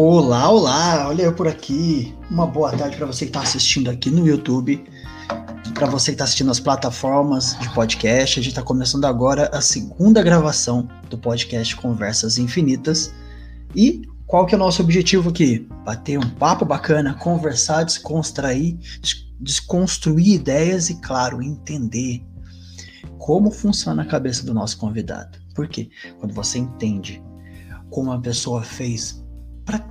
Olá, olá, olha eu por aqui. Uma boa tarde para você que está assistindo aqui no YouTube, para você que está assistindo nas plataformas de podcast. A gente está começando agora a segunda gravação do podcast Conversas Infinitas. E qual que é o nosso objetivo aqui? Bater um papo bacana, conversar, descontrair, desconstruir ideias e, claro, entender como funciona a cabeça do nosso convidado. Por quê? Quando você entende como a pessoa fez para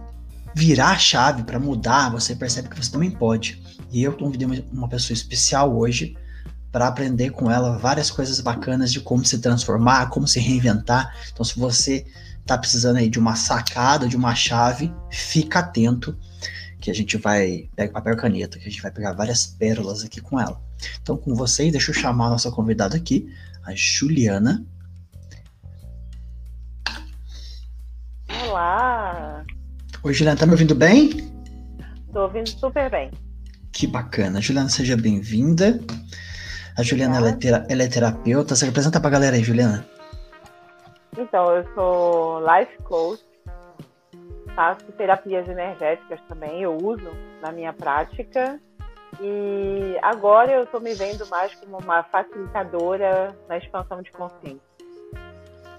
virar a chave, para mudar, você percebe que você também pode. E eu convidei uma pessoa especial hoje para aprender com ela várias coisas bacanas de como se transformar, como se reinventar. Então, se você está precisando aí de uma sacada, de uma chave, fica atento que a gente vai pega papel e caneta, que a gente vai pegar várias pérolas aqui com ela. Então, com vocês, deixa eu chamar a nossa convidada aqui, a Juliana. Olá! Oi, Juliana, tá me ouvindo bem? Tô ouvindo super bem. Que bacana. Juliana, seja bem-vinda. A Juliana ela é, tera ela é, terapeuta. Você apresenta pra galera aí, Juliana. Então, eu sou life coach, faço terapias energéticas também, eu uso na minha prática. E agora eu estou me vendo mais como uma facilitadora na expansão de consciência.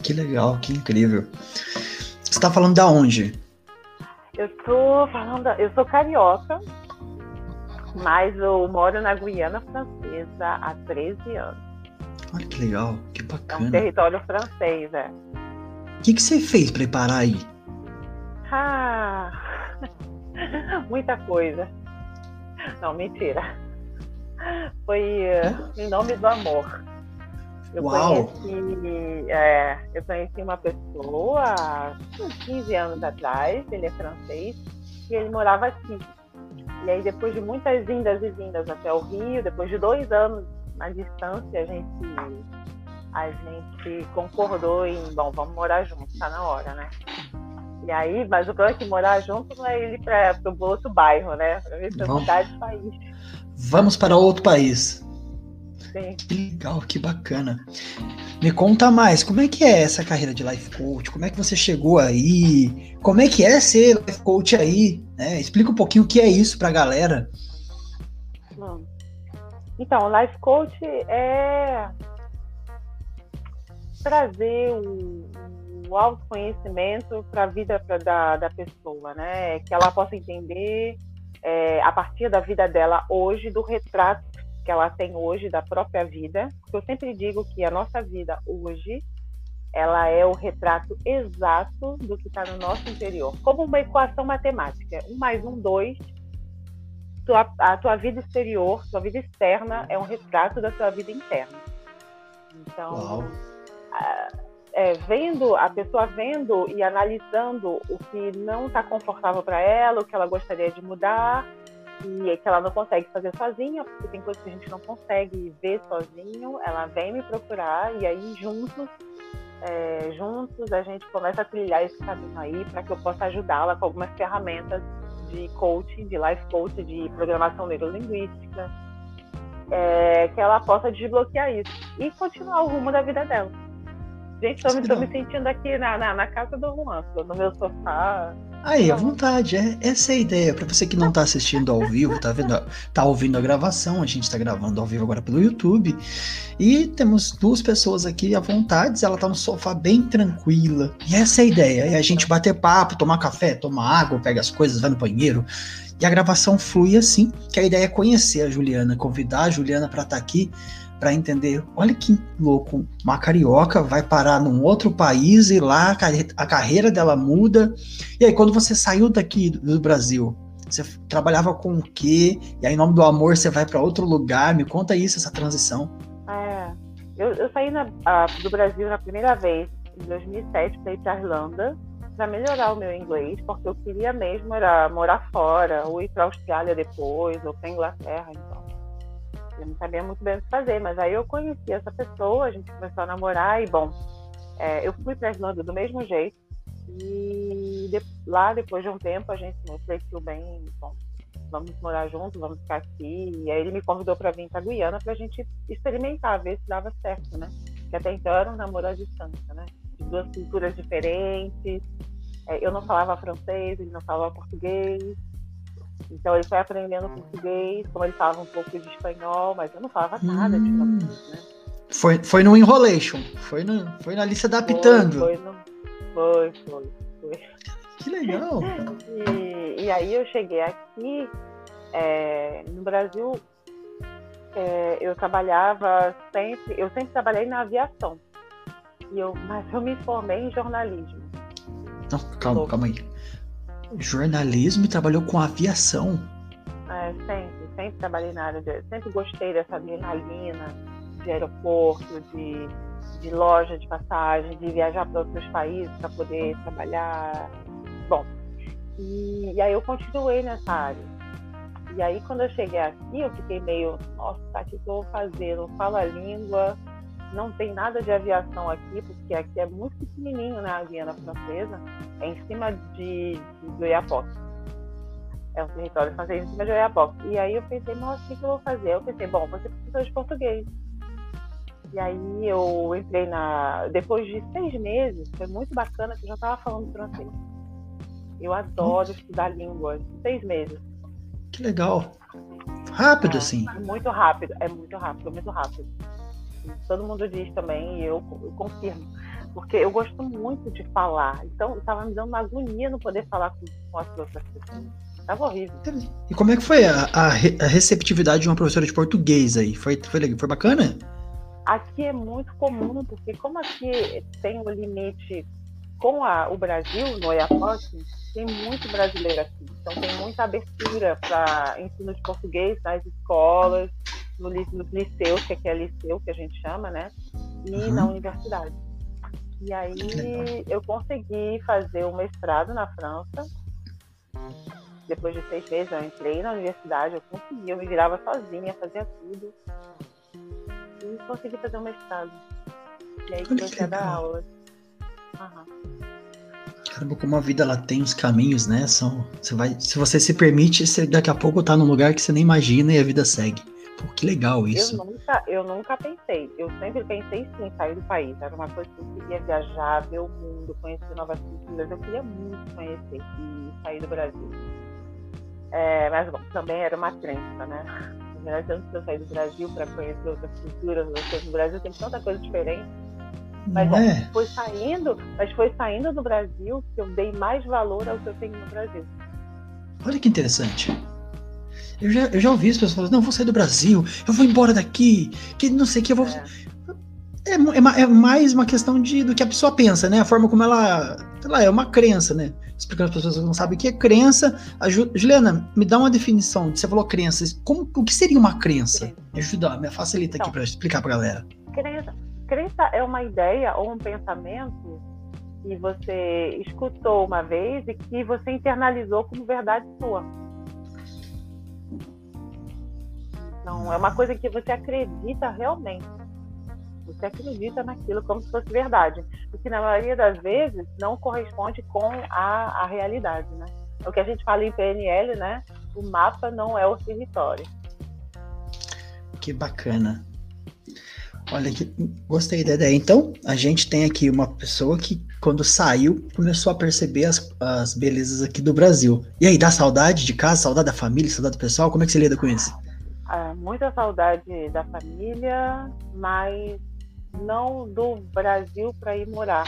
Que legal, que incrível. Você está falando da onde? Eu tô falando, eu sou carioca, mas eu moro na Guiana Francesa há 13 anos. Olha que legal, que bacana. É um território francês, é. O que, que você fez para parar aí? Ah, muita coisa. Não, mentira. Foi uh, em nome do amor. Eu Uau. conheci, é, eu conheci uma pessoa há uns 15 anos atrás, ele é francês, e ele morava aqui. E aí depois de muitas vindas e vindas até o Rio, depois de dois anos na distância, a gente, a gente concordou em, bom, vamos morar juntos, tá na hora, né? E aí, mas o plano é que morar junto não é ele para o outro bairro, né? Para mudar de país. Vamos para outro país. Sim. Que legal, que bacana. Me conta mais, como é que é essa carreira de life coach? Como é que você chegou aí? Como é que é ser life coach aí? Né? Explica um pouquinho o que é isso para a galera. Então, life coach é trazer o, o autoconhecimento para a vida pra, da, da pessoa, né? Que ela possa entender é, a partir da vida dela hoje, do retrato que ela tem hoje da própria vida. Eu sempre digo que a nossa vida hoje ela é o retrato exato do que está no nosso interior, como uma equação matemática. Um mais um, dois. Tua, a tua vida exterior, tua vida externa é um retrato da tua vida interna. Então, a, é, vendo a pessoa vendo e analisando o que não está confortável para ela, o que ela gostaria de mudar, e que ela não consegue fazer sozinha, porque tem coisas que a gente não consegue ver sozinho, ela vem me procurar e aí juntos, é, juntos a gente começa a trilhar esse caminho aí para que eu possa ajudá-la com algumas ferramentas de coaching, de life coaching, de programação neurolinguística, é, que ela possa desbloquear isso e continuar o rumo da vida dela. Gente, estou me, me, sentindo aqui na, na, na casa do Juan, no meu sofá, Aí, à vontade, é, essa é a ideia. Para você que não tá assistindo ao vivo, tá vendo, tá ouvindo a gravação, a gente tá gravando ao vivo agora pelo YouTube. E temos duas pessoas aqui à vontade, ela tá no sofá bem tranquila. E essa é a ideia, é a gente bater papo, tomar café, tomar água, pega as coisas, vai no banheiro. E a gravação flui assim, que a ideia é conhecer a Juliana, convidar a Juliana para estar tá aqui para entender, olha que louco, uma carioca vai parar num outro país e lá a carreira dela muda. E aí, quando você saiu daqui do Brasil, você trabalhava com o quê? E aí, em nome do amor, você vai para outro lugar? Me conta isso, essa transição. É, eu, eu saí na, do Brasil na primeira vez, em 2007, para ir para Irlanda, para melhorar o meu inglês, porque eu queria mesmo era morar fora, ou ir para Austrália depois, ou para Inglaterra, então. Eu não sabia muito bem o que fazer, mas aí eu conheci essa pessoa, a gente começou a namorar e, bom, é, eu fui para a Islândia do mesmo jeito. E de, lá, depois de um tempo, a gente refletiu bem, bom, vamos morar juntos, vamos ficar aqui. E aí ele me convidou para vir para Guiana para a gente experimentar, ver se dava certo, né? Porque até então era um namoro à distância, né? De duas culturas diferentes, É, eu não falava francês, ele não falava português. Então ele foi aprendendo português, como ele falava um pouco de espanhol, mas eu não falava nada hum. de francês, né? Foi, foi no enrolation, foi, no, foi na lista adaptando. Foi, foi, no, foi, foi, foi. Que legal! e, e aí eu cheguei aqui, é, no Brasil, é, eu trabalhava sempre, eu sempre trabalhei na aviação. E eu, mas eu me formei em jornalismo. Não, calma, calma aí. Jornalismo e trabalhou com aviação? É, sempre, sempre trabalhei na área de. Sempre gostei dessa adrenalina de aeroporto, de, de loja de passagem, de viajar para outros países para poder trabalhar. Bom, e, e, aí eu continuei nessa área. E aí quando eu cheguei aqui, eu fiquei meio, nossa, o que eu vou fazer? Não falo a língua, não tem nada de aviação aqui, porque aqui é muito pequenininho, né, a Guiana Francesa, é em cima de, de, Oiapoque. É um território francês em cima de Oiapoque. E aí eu pensei, nossa, o que, que eu vou fazer? Eu pensei, bom, você precisa de português. E aí eu entrei na. Depois de seis meses, foi muito bacana que eu já estava falando francês. Eu adoro estudar línguas. Seis meses. Que legal. Rápido, é, assim. É muito rápido, é muito rápido, muito rápido. Todo mundo diz também, e eu, eu confirmo. Porque eu gosto muito de falar. Então, estava me dando uma agonia não poder falar com, com as outras pessoas. Tava horrível. E como é que foi a, a, a receptividade de uma professora de português aí? Foi, foi, foi bacana? Aqui é muito comum, porque como aqui tem o limite com a, o Brasil, no Oiapoque, tem muito brasileiro aqui. Então tem muita abertura para ensino de português nas escolas, no, nos liceus, que aqui é liceu que a gente chama, né? E uhum. na universidade. E aí eu consegui fazer o um mestrado na França. Depois de seis meses eu entrei na universidade, eu consegui, eu me virava sozinha, fazia tudo e consegui fazer um mestrado. E aí comecei a dar aula. Caramba, como a vida ela tem os caminhos, né? São, você vai, se você se permite, você daqui a pouco tá num lugar que você nem imagina e a vida segue. Pô, que legal isso. Eu nunca, eu nunca pensei. Eu sempre pensei sim sair do país. Era uma coisa que eu queria viajar, ver o mundo, conhecer novas culturas. Eu queria muito conhecer e sair do Brasil. É, mas bom, também era uma crença, né? verdade, antes de eu sair do Brasil para conhecer outras culturas, outras coisas no Brasil, tem tanta coisa diferente. Mas é. foi saindo, mas foi saindo do Brasil que eu dei mais valor ao que eu tenho no Brasil. Olha que interessante. Eu já, eu já ouvi as pessoas falando, não, vou sair do Brasil, eu vou embora daqui, que não sei o que, eu vou. É. É, é, é, mais uma questão de, do que a pessoa pensa, né? A forma como ela. Sei lá, é uma crença, né? Explicando para as pessoas que não sabem o que é crença. A Ju, Juliana, me dá uma definição. Você falou crença. Como, o que seria uma crença? Me ajuda, me facilita então, aqui para explicar para galera. Crença, crença é uma ideia ou um pensamento que você escutou uma vez e que você internalizou como verdade sua. Então, é uma coisa que você acredita realmente. Você acredita naquilo como se fosse verdade. O que na maioria das vezes não corresponde com a, a realidade, né? É o que a gente fala em PNL, né? O mapa não é o território. Que bacana. Olha, que, gostei da ideia. Então, a gente tem aqui uma pessoa que, quando saiu, começou a perceber as, as belezas aqui do Brasil. E aí, dá saudade de casa, saudade da família, saudade do pessoal? Como é que você lida com isso? Ah, muita saudade da família, mas não do Brasil para ir morar.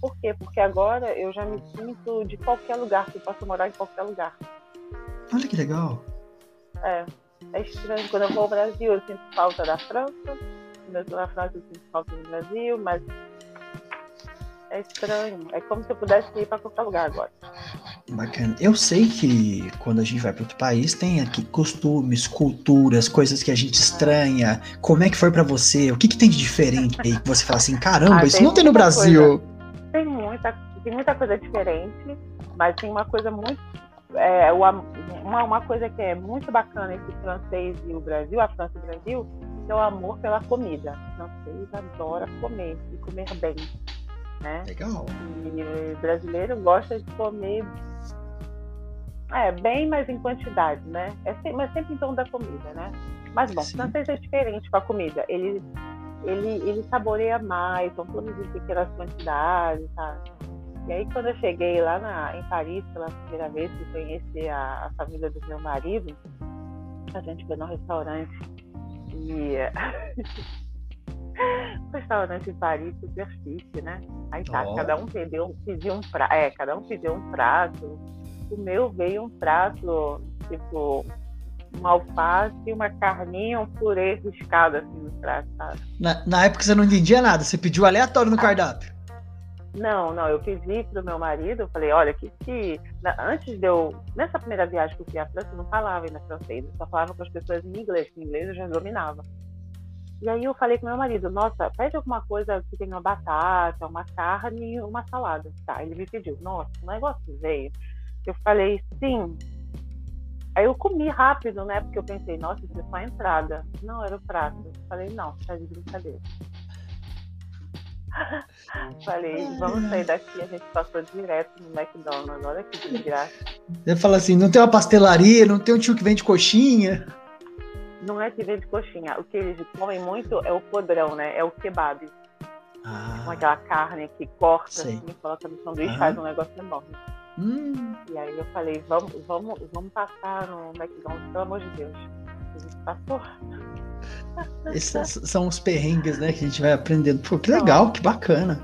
Por quê? Porque agora eu já me sinto de qualquer lugar, que eu posso morar em qualquer lugar. Olha que legal. É, é estranho. Quando eu vou ao Brasil, eu sinto falta da França. Quando eu estou na França, eu sinto falta do Brasil, mas é estranho. É como se eu pudesse ir para qualquer lugar agora. Bacana. Eu sei que quando a gente vai para outro país tem aqui costumes, culturas, coisas que a gente estranha. Como é que foi para você? O que, que tem de diferente aí que você fala assim, caramba, ah, isso não tem no Brasil? Coisa, tem muita, tem muita coisa diferente, mas tem uma coisa muito é, uma, uma coisa que é muito bacana entre o francês e o Brasil, a França e o Brasil, o amor pela comida. O francês adora comer e comer bem né? Legal. E brasileiro gosta de comer é, bem, mas em quantidade, né? É sempre, mas sempre em torno da comida, né? Mas bom, Sim. francês é diferente com a comida. Ele, ele, ele saboreia mais, são todas em pequenas quantidades, sabe? E aí, quando eu cheguei lá na, em Paris pela primeira vez que conheci a, a família do meu marido, a gente foi num restaurante e. restaurante em Paris super chique, né? Aí tá, oh. cada um pediu, pediu um prato. É, cada um pediu um prato. O meu veio um prato, tipo, uma alface, uma carninha, um purê riscado assim no prato, sabe? Na, na época você não entendia nada, você pediu aleatório no ah. cardápio. Não, não, eu pedi pro meu marido, eu falei, olha, que se. Antes de eu. Nessa primeira viagem que eu fui à França, eu não falava ainda francês, eu só falava com as pessoas em inglês, que inglês eu já dominava. E aí eu falei com meu marido, nossa, pede alguma coisa que tenha uma batata, uma carne e uma salada. Tá, ele me pediu, nossa, o negócio veio. Eu falei, sim. Aí eu comi rápido, né? Porque eu pensei, nossa, isso é só a entrada. Não, era o prato. Eu falei, não, tá de brincadeira. Falei, vamos sair daqui. A gente passou direto no McDonald's. Olha que desgraça. Ele fala assim: não tem uma pastelaria, não tem um tio que vende coxinha. Não é que vende coxinha. O que eles comem muito é o podrão, né? É o kebab. Ah, com aquela carne que corta, sei. assim, coloca no sanduíche, ah. faz um negócio enorme. Hum. E aí eu falei, vamos, vamos, vamos passar no McDonald's, pelo amor de Deus. A gente passou. Esses são os perrengues, né, que a gente vai aprendendo. Pô, que legal, que bacana.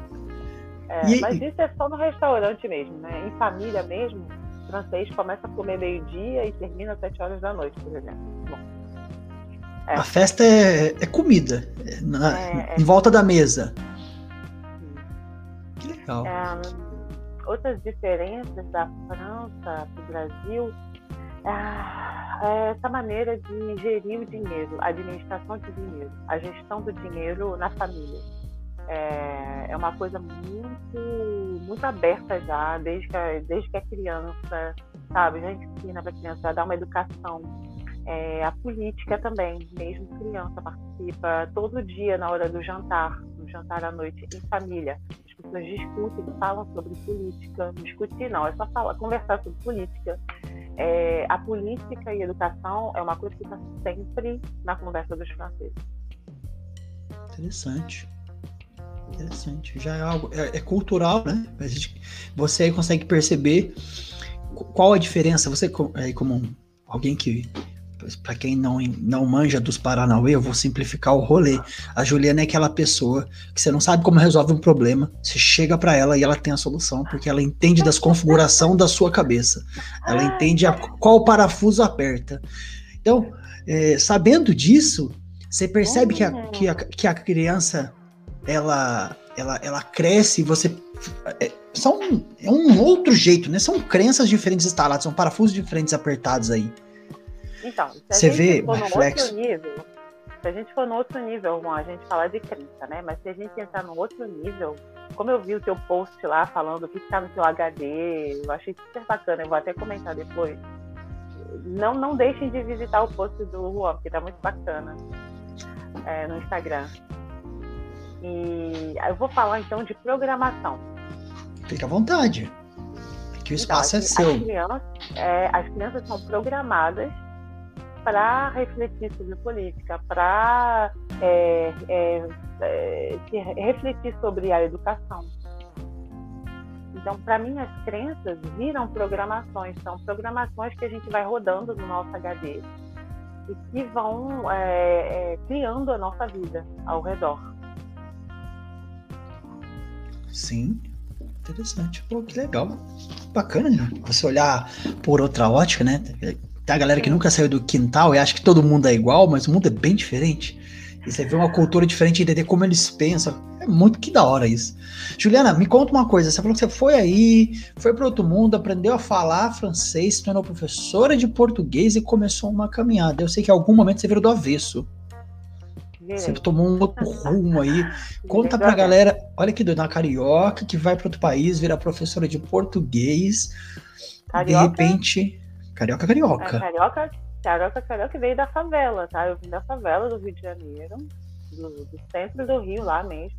É, e... Mas isso é só no restaurante mesmo, né? Em família mesmo, o francês começa a comer meio-dia e termina às sete horas da noite, por exemplo. Bom, é. A festa é, é comida, é na, é, em volta da mesa. Que legal. É, outras diferenças da França para o Brasil é essa maneira de gerir o dinheiro, a administração de dinheiro, a gestão do dinheiro na família. É, é uma coisa muito, muito aberta já, desde que, desde que a criança, sabe, já ensina para a criança, dá uma educação. É, a política também, mesmo criança participa todo dia na hora do jantar, no jantar à noite em família. As pessoas discutem, falam sobre política. Discutir não, é só falar, conversar sobre política. É, a política e a educação é uma coisa que está sempre na conversa dos franceses. Interessante. Interessante. Já é algo. É, é cultural, né? Você aí consegue perceber qual a diferença. Você, aí, como alguém que para quem não, não manja dos Paranauê, eu vou simplificar o rolê. A Juliana é aquela pessoa que você não sabe como resolve um problema, você chega para ela e ela tem a solução, porque ela entende das configuração da sua cabeça. Ela entende a, qual parafuso aperta. Então, é, sabendo disso, você percebe que a, que a, que a criança ela, ela, ela cresce, você. É, são, é um outro jeito, né? São crenças diferentes instaladas, são parafusos diferentes apertados aí. Então, se a Você gente vê for no outro nível, se a gente for no outro nível, bom, a gente fala de crença, né? Mas se a gente entrar no outro nível, como eu vi o teu post lá falando o que está no teu HD, eu achei super bacana, eu vou até comentar depois. Não, não deixem de visitar o post do Juan, porque tá muito bacana é, no Instagram. E eu vou falar então de programação. Fica à vontade. Que o então, espaço então, é seu. As crianças, é, as crianças são programadas para refletir sobre política, para é, é, é, refletir sobre a educação. Então, para mim, as crenças viram programações, são programações que a gente vai rodando no nosso HD e que vão é, é, criando a nossa vida ao redor. Sim, interessante. Pô, que legal. Bacana né? você olhar por outra ótica, né? Tem a galera que nunca saiu do quintal e acha que todo mundo é igual, mas o mundo é bem diferente. E você vê uma cultura diferente, entender como eles pensam. É muito que da hora isso. Juliana, me conta uma coisa. Você falou que você foi aí, foi para outro mundo, aprendeu a falar francês, se tornou professora de português e começou uma caminhada. Eu sei que em algum momento você virou do avesso. Você tomou um outro rumo aí. Conta pra galera, olha que doido, uma carioca que vai para outro país, vira professora de português. Carioca? De repente, Carioca, carioca. É, carioca, carioca, carioca veio da favela, tá? Eu vim da favela do Rio de Janeiro, do, do centro do Rio lá mesmo.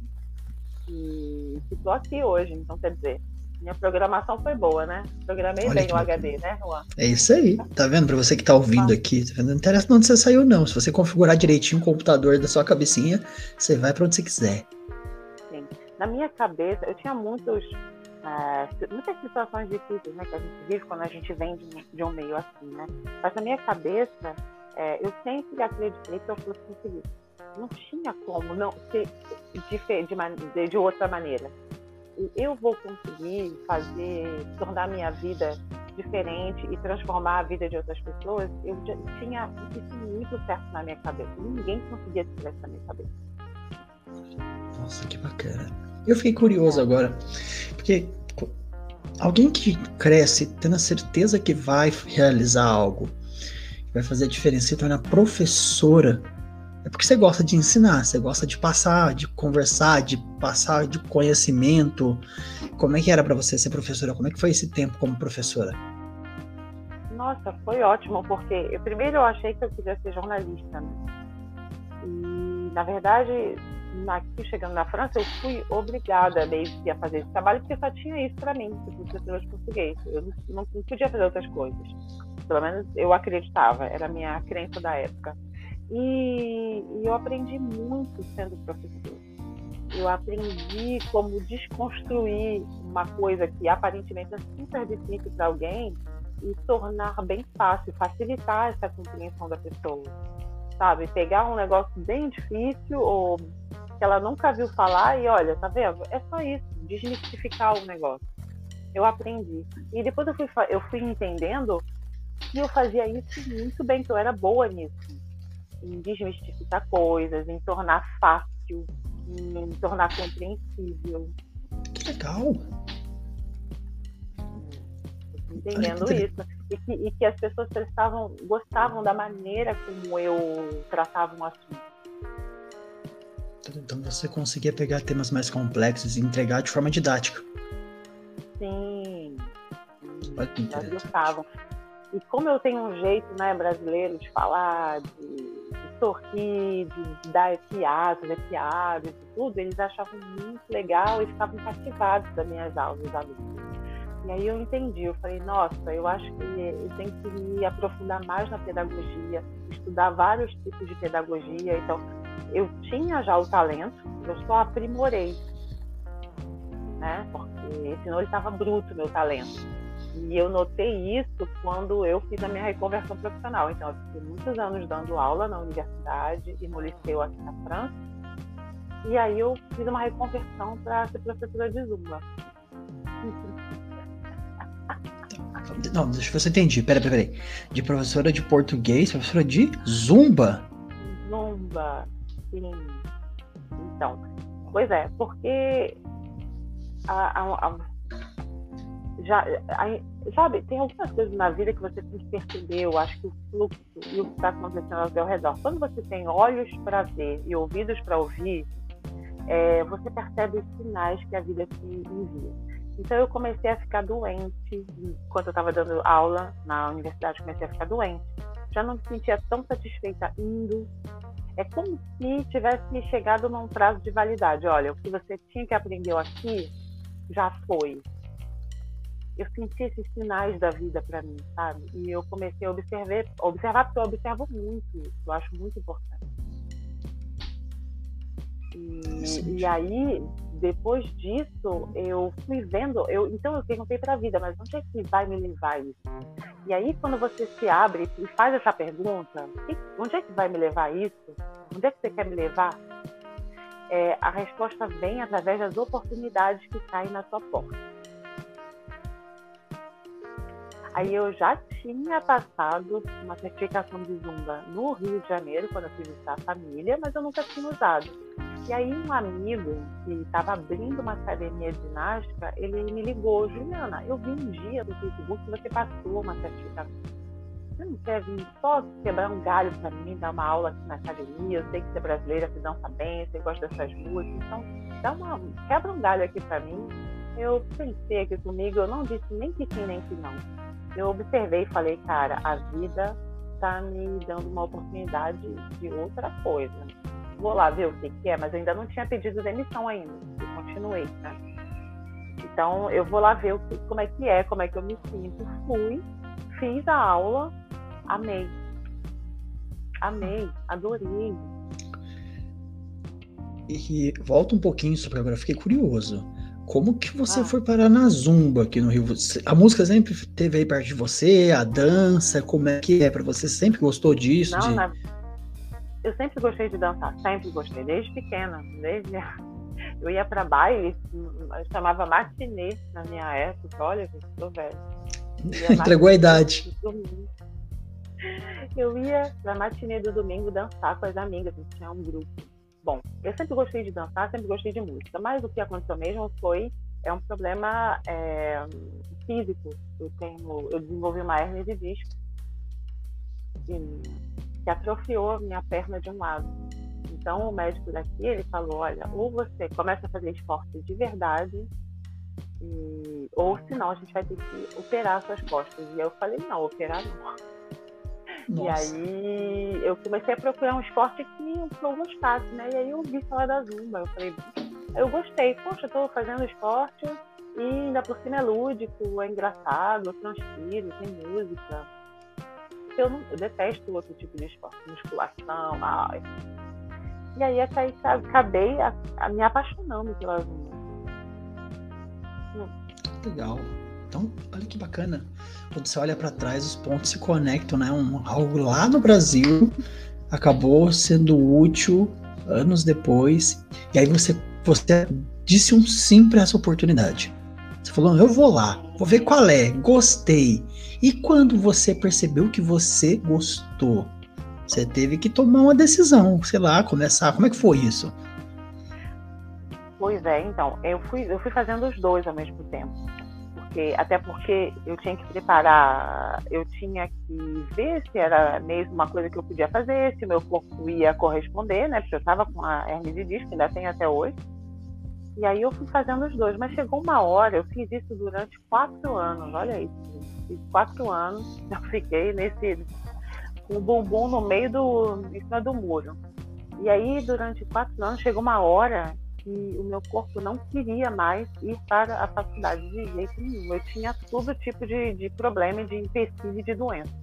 E estou aqui hoje, então quer dizer, minha programação foi boa, né? Programei Olha bem o HD, né, Juan? É isso aí. Tá vendo? Para você que tá ouvindo aqui, tá vendo? não interessa de onde você saiu, não. Se você configurar direitinho o computador da sua cabecinha, você vai para onde você quiser. Sim. Na minha cabeça, eu tinha muitos é, muitas situações difíceis né, que a gente vive quando a gente vem de, de um meio assim, né? Mas na minha cabeça, é, eu sempre acreditei que eu fosse conseguir. Não tinha como não ser de, de, de outra maneira. Eu vou conseguir fazer, tornar minha vida diferente e transformar a vida de outras pessoas. Eu já tinha isso muito certo na minha cabeça. Ninguém conseguia tirar isso da minha cabeça. Nossa, que bacana. Eu fiquei curioso agora, porque alguém que cresce tendo a certeza que vai realizar algo, que vai fazer a diferença, se torna professora, é porque você gosta de ensinar, você gosta de passar, de conversar, de passar de conhecimento. Como é que era para você ser professora? Como é que foi esse tempo como professora? Nossa, foi ótimo, porque eu, primeiro eu achei que eu queria ser jornalista, né? E, na verdade, aqui chegando na França, eu fui obrigada que a fazer esse trabalho, porque só tinha isso para mim, ser professora de português. Eu não, não, podia fazer outras coisas. Pelo menos eu acreditava, era a minha crença da época. E, e eu aprendi muito sendo professora. Eu aprendi como desconstruir uma coisa que aparentemente é super difícil para alguém e tornar bem fácil, facilitar essa compreensão da pessoa sabe? Pegar um negócio bem difícil ou que ela nunca viu falar e olha, tá vendo? É só isso, desmistificar o negócio. Eu aprendi. E depois eu fui, eu fui entendendo que eu fazia isso muito bem, que eu era boa nisso. Em desmistificar coisas, em tornar fácil, em tornar compreensível. Que legal! Entendendo que isso. E que, e que as pessoas prestavam, gostavam da maneira como eu tratava um assunto. Então você conseguia pegar temas mais complexos e entregar de forma didática. Sim. Que gostavam. E como eu tenho um jeito né, brasileiro de falar, de, de sorrir, de dar piadas, de piadas e tudo, eles achavam muito legal e ficavam cativados das minhas aulas, os alunos. E aí eu entendi, eu falei, nossa, eu acho que eu tenho que me aprofundar mais na pedagogia, estudar vários tipos de pedagogia. Então, eu tinha já o talento, eu só aprimorei, né? Porque senão ele estava bruto meu talento. E eu notei isso quando eu fiz a minha reconversão profissional. Então, eu fiquei muitos anos dando aula na universidade e no liceu aqui na França. E aí eu fiz uma reconversão para ser professora de Zumba. Não, deixa eu ver se eu entendi. Pera, pera, pera. De professora de português, professora de Zumba. Zumba. Sim. Então, pois é, porque a, a, a, já, sabe, tem algumas coisas na vida que você tem que perceber, eu acho que o fluxo e o que está acontecendo ao seu redor. Quando você tem olhos para ver e ouvidos para ouvir, é, você percebe os sinais que a vida te envia. Então eu comecei a ficar doente, enquanto eu estava dando aula na universidade, comecei a ficar doente. Já não me sentia tão satisfeita indo, é como se tivesse chegado num prazo de validade. Olha, o que você tinha que aprender aqui já foi. Eu senti esses sinais da vida para mim, sabe? E eu comecei a observar, observar porque eu observo muito eu acho muito importante. E, e aí, depois disso, eu fui vendo, eu, então eu perguntei para a vida, mas onde é que vai me levar isso? E aí, quando você se abre e faz essa pergunta, onde é que vai me levar isso? Onde é que você quer me levar? É, a resposta vem através das oportunidades que caem na sua porta. Aí eu já tinha passado uma certificação de Zumba no Rio de Janeiro, quando eu fui visitar a família, mas eu nunca tinha usado. E aí um amigo que estava abrindo uma academia de ginástica, ele me ligou, Juliana, eu vi um dia no Facebook que você passou uma certificação. Você não quer vir só quebrar um galho para mim, dar uma aula aqui na academia? Eu sei que você é brasileira, você dança bem, você gosta dessas músicas, então dá uma, quebra um galho aqui para mim. Eu pensei aqui comigo, eu não disse nem que sim, nem que não. Eu observei e falei, cara, a vida está me dando uma oportunidade de outra coisa vou lá ver o que, que é, mas eu ainda não tinha pedido demissão ainda, eu continuei, né? Então, eu vou lá ver o que, como é que é, como é que eu me sinto. Fui, fiz a aula, amei. Amei, adorei. E volta um pouquinho sobre agora, fiquei curioso. como que você ah. foi parar na Zumba aqui no Rio? A música sempre teve aí perto de você, a dança, como é que é para você? Sempre gostou disso? Não, de... na... eu sempre gostei de dançar, sempre gostei, desde pequena, desde eu ia para baile, chamava matinê na minha época, olha, eu sou velho. Entregou a idade. Eu ia na matinê do domingo dançar com as amigas, a gente tinha um grupo. Bom, eu sempre gostei de dançar, sempre gostei de música, mas o que aconteceu mesmo foi é um problema é, físico. Eu tenho, eu desenvolvi uma hernia de disco que, que atrofiou a minha perna de um lado. Então o médico daqui ele falou, olha, ou você começa a fazer esporte de verdade, e, ou senão a gente vai ter que operar suas costas. E eu falei, não, operar não. Nossa. E aí eu comecei a procurar um esporte que eu gostasse, né? E aí eu vi falar da Zumba. Eu falei, eu gostei, poxa, eu tô fazendo esporte e ainda por cima é lúdico, é engraçado, eu transpiro, tem música. Eu, não, eu detesto outro tipo de esporte, musculação, ai. E aí acabei a, a me apaixonando pela Zumba. Legal. Então, olha que bacana. Quando você olha para trás, os pontos se conectam, né? Um, algo lá no Brasil acabou sendo útil anos depois. E aí você, você disse um sim para essa oportunidade. Você falou, eu vou lá, vou ver qual é, gostei. E quando você percebeu que você gostou, você teve que tomar uma decisão, sei lá, começar. Como é que foi isso? Pois é, então, eu fui, eu fui fazendo os dois ao mesmo tempo porque até porque eu tinha que preparar, eu tinha que ver se era mesmo uma coisa que eu podia fazer, se meu corpo ia corresponder, né? Porque eu estava com a hernia de disco, ainda tem até hoje. E aí eu fui fazendo os dois, mas chegou uma hora, eu fiz isso durante quatro anos, olha isso, fiz quatro anos, eu fiquei nesse com o bumbum no meio do, em cima do muro. E aí durante quatro anos chegou uma hora que o meu corpo não queria mais ir para a faculdade de jeito nenhum. Eu tinha todo tipo de, de problema, de empecilho de doença.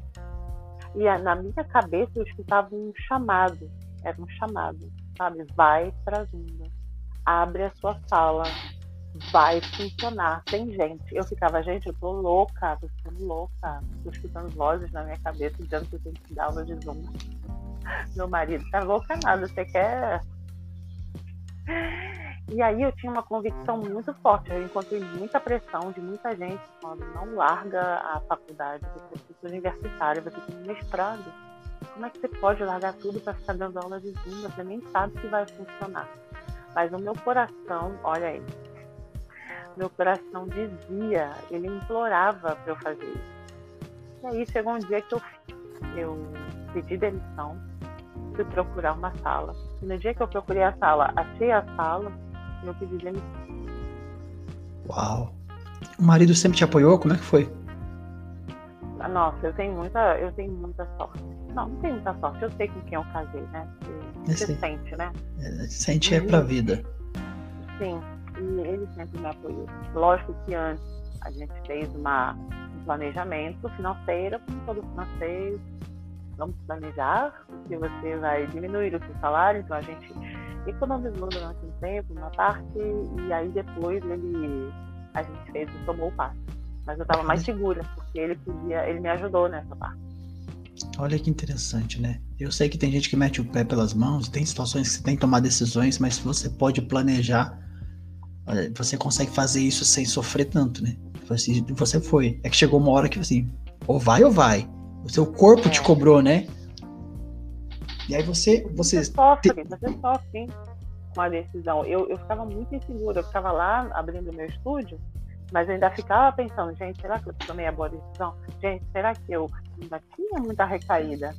E na minha cabeça eu escutava um chamado, era um chamado, sabe? Vai para a Zumba, abre a sua sala, vai funcionar, tem gente. Eu ficava, gente, eu tô louca, tô ficando louca, tô escutando vozes na minha cabeça dizendo que eu tenho que dar aula de Zumba. Meu marido, tá louca nada, você quer e aí eu tinha uma convicção muito forte. Eu encontrei muita pressão de muita gente falando, não larga a faculdade, você é universitária, você tem mestrado. Como é que você pode largar tudo para ficar dando aula de Zumba? Você nem sabe se vai funcionar. Mas o meu coração, olha aí, meu coração dizia, ele implorava para eu fazer isso. E aí chegou um dia que eu, eu pedi demissão, fui procurar uma sala. E no dia que eu procurei a sala, achei a sala, eu pedi demissão. Uau! O marido sempre te apoiou? Como é que foi? Nossa, eu tenho muita, eu tenho muita sorte. Não, não tenho muita sorte. Eu sei com quem eu casei, né? Você sente, né? É, sente é pra vida. Sim, e ele sempre me apoiou. Lógico que antes a gente fez uma, um planejamento financeiro, como todo financeiro, vamos planejar que você vai diminuir o seu salário, então a gente economizou durante um tempo uma parte e aí depois ele a gente fez e tomou o passo. Mas eu estava mais segura porque ele podia, ele me ajudou nessa parte. Olha que interessante, né? Eu sei que tem gente que mete o pé pelas mãos, tem situações que você tem que tomar decisões, mas você pode planejar, você consegue fazer isso sem sofrer tanto, né? Você foi. É que chegou uma hora que assim, ou vai ou vai. O seu corpo é. te cobrou, né? E aí você. Você, você sofre, te... você sofre com a decisão. Eu, eu ficava muito insegura, eu ficava lá abrindo meu estúdio, mas eu ainda ficava pensando, gente, será que eu tomei a boa decisão? Gente, será que eu ainda tinha muita recaída?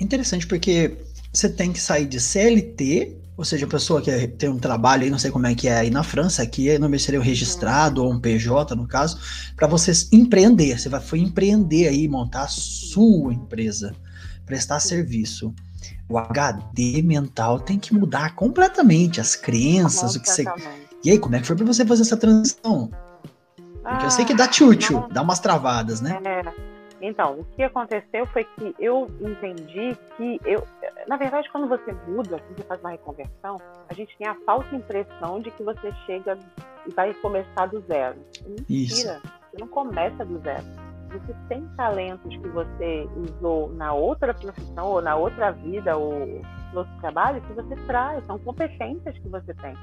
Interessante, porque você tem que sair de CLT ou seja, a pessoa que tem um trabalho aí, não sei como é que é aí na França, aqui não seria o registrado ou um PJ, no caso, para você empreender. Você vai foi empreender aí, montar a sua empresa, prestar serviço. O HD mental tem que mudar completamente as crenças, o que você. E aí, como é que foi para você fazer essa transição? Porque ah, eu sei que dá tchutchu, dá umas travadas, né? É. Então, o que aconteceu foi que eu entendi que eu, na verdade, quando você muda, quando você faz uma reconversão, a gente tem a falsa impressão de que você chega e vai começar do zero. Mentira, Isso. você não começa do zero. Você tem talentos que você usou na outra profissão ou na outra vida ou no outro trabalho que você traz, são competências que você tem.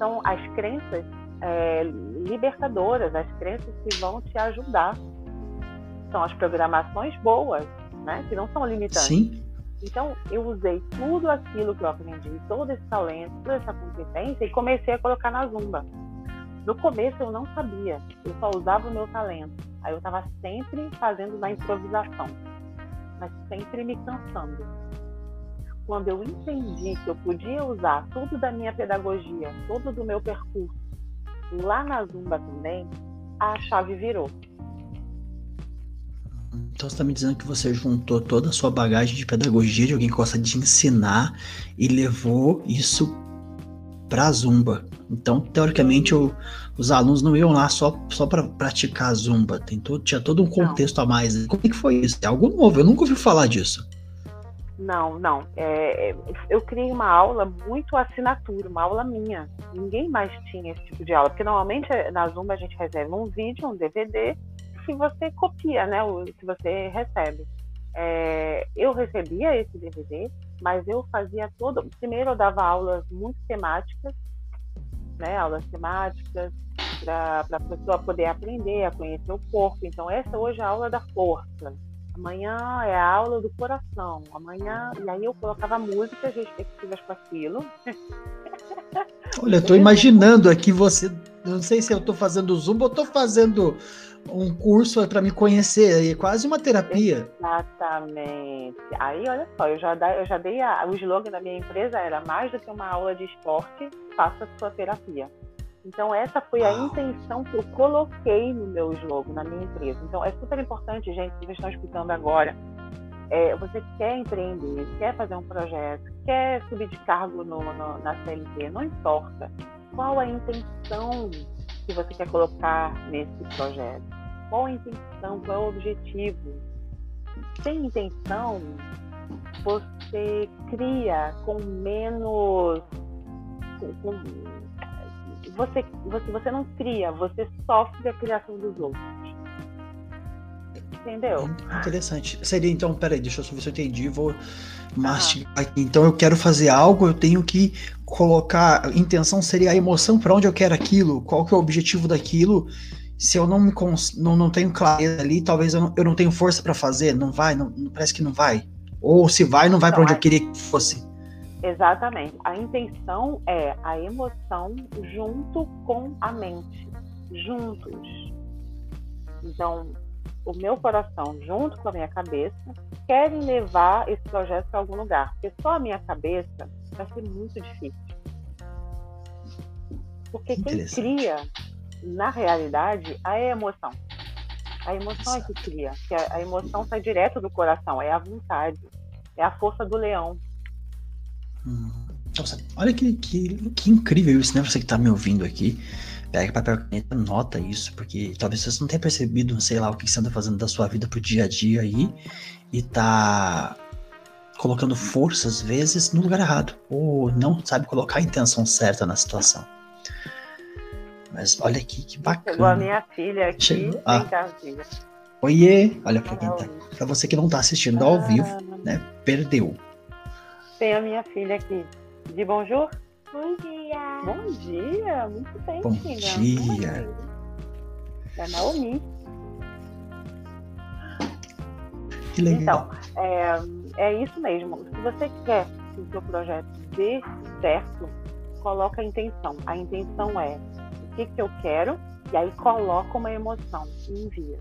São as crenças é, libertadoras, as crenças que vão te ajudar são as programações boas, né? Que não são limitantes. Sim. Então, eu usei tudo aquilo que eu aprendi, todo esse talento, toda essa competência e comecei a colocar na Zumba. No começo eu não sabia, eu só usava o meu talento. Aí eu estava sempre fazendo na improvisação, mas sempre me cansando. Quando eu entendi que eu podia usar tudo da minha pedagogia, todo do meu percurso, lá na Zumba também, a chave virou. Então você está me dizendo que você juntou toda a sua bagagem de pedagogia, de alguém que gosta de ensinar, e levou isso para a Zumba. Então, teoricamente, o, os alunos não iam lá só, só para praticar Zumba. Tem todo, tinha todo um contexto não. a mais. Como é que foi isso? É algo novo, eu nunca ouvi falar disso. Não, não. É, eu criei uma aula muito assinatura, uma aula minha. Ninguém mais tinha esse tipo de aula, porque normalmente na Zumba a gente reserva um vídeo, um DVD, que você copia, né? O que você recebe. É, eu recebia esse DVD, mas eu fazia todo. Primeiro eu dava aulas muito temáticas, né? Aulas temáticas para a pessoa poder aprender a conhecer o corpo. Então essa hoje é a aula da força. Amanhã é a aula do coração. Amanhã e aí eu colocava músicas respectivas para aquilo. Olha, eu tô imaginando aqui você. Não sei se eu tô fazendo zumba ou tô fazendo um curso para me conhecer, é quase uma terapia. Exatamente. Aí, olha só, eu já, eu já dei a, o slogan da minha empresa era mais do que uma aula de esporte, faça sua terapia. Então, essa foi a intenção que eu coloquei no meu slogan, na minha empresa. Então, é super importante, gente, que vocês estão escutando agora. É, você quer empreender, quer fazer um projeto, quer subir de cargo no, no, na CLT, não importa. Qual a intenção que você quer colocar nesse projeto? Qual a intenção? Qual é o objetivo? Sem intenção, você cria com menos. Com, você, você, você não cria, você sofre a criação dos outros. Entendeu? Interessante. Seria então, peraí, deixa eu só ver se eu entendi. Vou mastigar ah. aqui. Então eu quero fazer algo, eu tenho que colocar. A intenção seria a emoção para onde eu quero aquilo, qual que é o objetivo daquilo. Se eu não me cons... não, não tenho clareza ali, talvez eu não, eu não tenho força para fazer, não vai, não, parece que não vai. Ou se vai, não vai para onde eu queria que fosse. Exatamente. A intenção é a emoção junto com a mente, juntos. Então, o meu coração junto com a minha cabeça querem levar esse projeto para algum lugar. Porque só a minha cabeça vai ser muito difícil. Porque quem cria, na realidade, a emoção. A emoção é que cria. Que a, emoção sai direto do coração, é a vontade, é a força do leão. Hum. Nossa, olha que, que, que incrível isso, né? Você que está me ouvindo aqui pega papel e caneta, nota isso, porque talvez você não tenha percebido, sei lá, o que você anda fazendo da sua vida pro dia a dia aí e tá colocando força, às vezes, no lugar errado, ou não sabe colocar a intenção certa na situação. Mas olha aqui, que bacana. Chegou a minha filha aqui, Chegou. Ah. Oiê! Olha pra quem tá. Pra você que não tá assistindo ao vivo, né? Perdeu. Tem a minha filha aqui. De bonjour? Bom dia. Bom dia, muito bem, Bom filha. dia. É Naomi. Que legal. Então, é, é isso mesmo. Se você quer que o seu projeto dê certo, coloca a intenção. A intenção é o que, que eu quero, e aí coloca uma emoção e envia.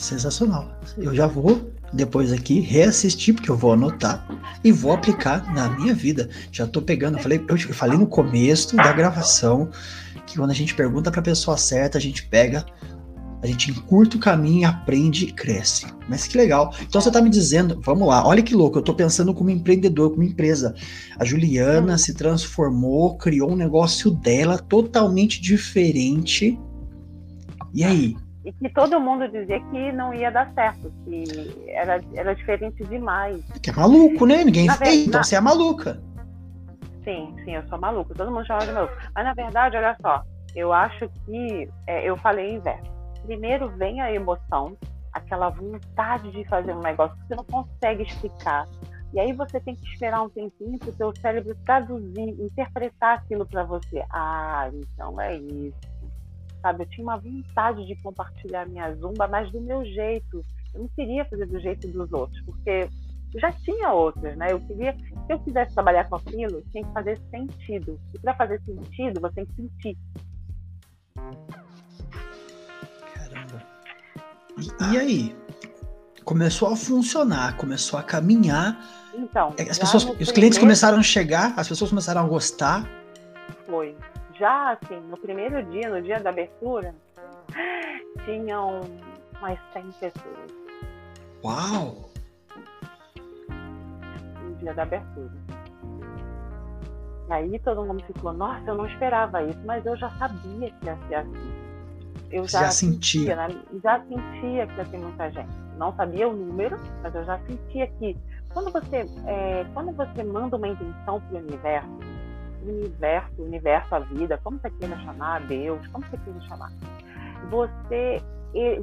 Sensacional. Eu já vou depois aqui reassistir, porque eu vou anotar e vou aplicar na minha vida. Já tô pegando, eu falei, eu falei no começo da gravação que quando a gente pergunta para a pessoa certa, a gente pega, a gente encurta o caminho, aprende e cresce. Mas que legal. Então você tá me dizendo, vamos lá, olha que louco, eu tô pensando como empreendedor, como empresa. A Juliana se transformou, criou um negócio dela totalmente diferente. E aí, E que todo mundo dizia que não ia dar certo, que era, era diferente demais. Que é maluco, né? Ninguém na fez, então você é maluca. Sim, sim, eu sou maluca. Todo mundo chama de maluco. Mas na verdade, olha só, eu acho que é, eu falei inverso. Primeiro vem a emoção, aquela vontade de fazer um negócio que você não consegue explicar. E aí você tem que esperar um tempinho para o seu cérebro traduzir, interpretar aquilo para você. Ah, então é isso. Sabe, eu tinha uma vontade de compartilhar minha zumba, mas do meu jeito. Eu não queria fazer do jeito dos outros, porque já tinha outras, né? Eu queria, se eu quisesse trabalhar com aquilo, tinha que fazer sentido. E para fazer sentido, você tem que sentir. Caramba. E, e aí? Começou a funcionar, começou a caminhar então, é, as pessoas, os clientes começaram a chegar, as pessoas começaram a gostar. Foi. Já assim, no primeiro dia, no dia da abertura, tinham mais 100 pessoas. Uau! No dia da abertura. E aí todo mundo ficou, nossa, eu não esperava isso, mas eu já sabia que ia ser assim. Eu já, já sentia. sentia. Né? Já sentia que ia ter muita gente. Não sabia o número, mas eu já sentia que quando você, é, quando você manda uma intenção para o universo, universo, universo, a vida, como você queira chamar, Deus, como você queira chamar, você,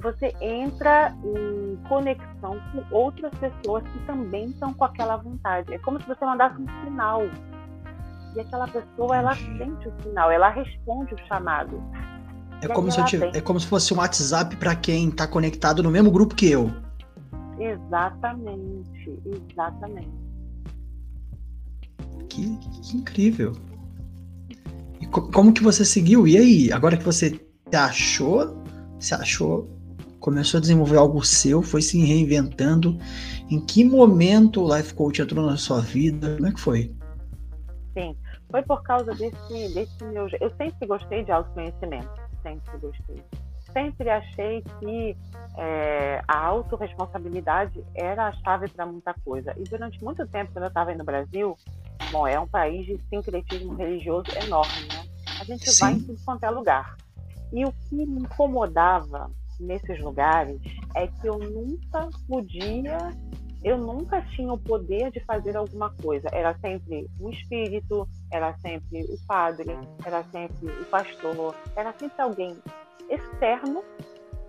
você entra em conexão com outras pessoas que também estão com aquela vontade. É como se você mandasse um sinal. E aquela pessoa, ela sente o sinal, ela responde o chamado. É como, se é como se fosse um WhatsApp para quem está conectado no mesmo grupo que eu. Exatamente, exatamente. Que, que incrível. E co como que você seguiu? E aí, agora que você achou, se achou, começou a desenvolver algo seu, foi se reinventando, em que momento o Life Coach entrou na sua vida? Como é que foi? Sim, foi por causa desse, desse meu... Eu sempre gostei de autoconhecimento, sempre gostei sempre achei que é, a autorresponsabilidade era a chave para muita coisa. E durante muito tempo, quando eu estava no Brasil, bom, é um país de sincretismo religioso enorme, né? A gente Sim. vai em tudo quanto é lugar. E o que me incomodava nesses lugares é que eu nunca podia, eu nunca tinha o poder de fazer alguma coisa. Era sempre o espírito, era sempre o padre, era sempre o pastor, era sempre alguém externo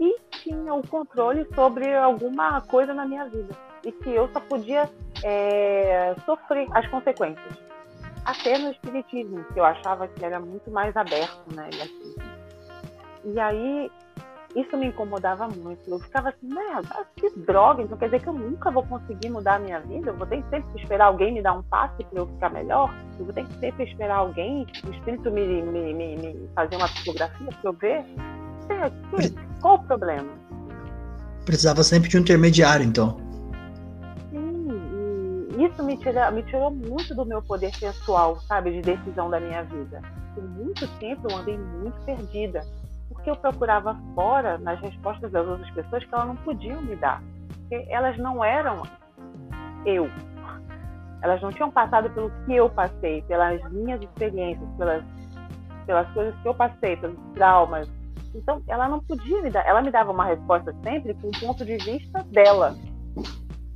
e tinha o controle sobre alguma coisa na minha vida e que eu só podia é, sofrer as consequências. Até no espiritismo, que eu achava que era muito mais aberto, né? E, assim. e aí isso me incomodava muito. Eu ficava assim, merda, que droga, então quer dizer que eu nunca vou conseguir mudar a minha vida? Eu vou ter que sempre esperar alguém me dar um passe para eu ficar melhor? Eu vou ter que sempre esperar alguém, o espírito me, me, me, me fazer uma psicografia para eu ver? aqui, qual o problema? Precisava sempre de um intermediário, então. Isso me, tira, me tirou muito do meu poder pessoal, sabe, de decisão da minha vida. Por muito tempo eu andei muito perdida, porque eu procurava fora, nas respostas das outras pessoas, que elas não podiam me dar. Porque elas não eram eu. Elas não tinham passado pelo que eu passei, pelas minhas experiências, pelas, pelas coisas que eu passei, pelos traumas, então, ela não podia me dar, ela me dava uma resposta sempre com o ponto de vista dela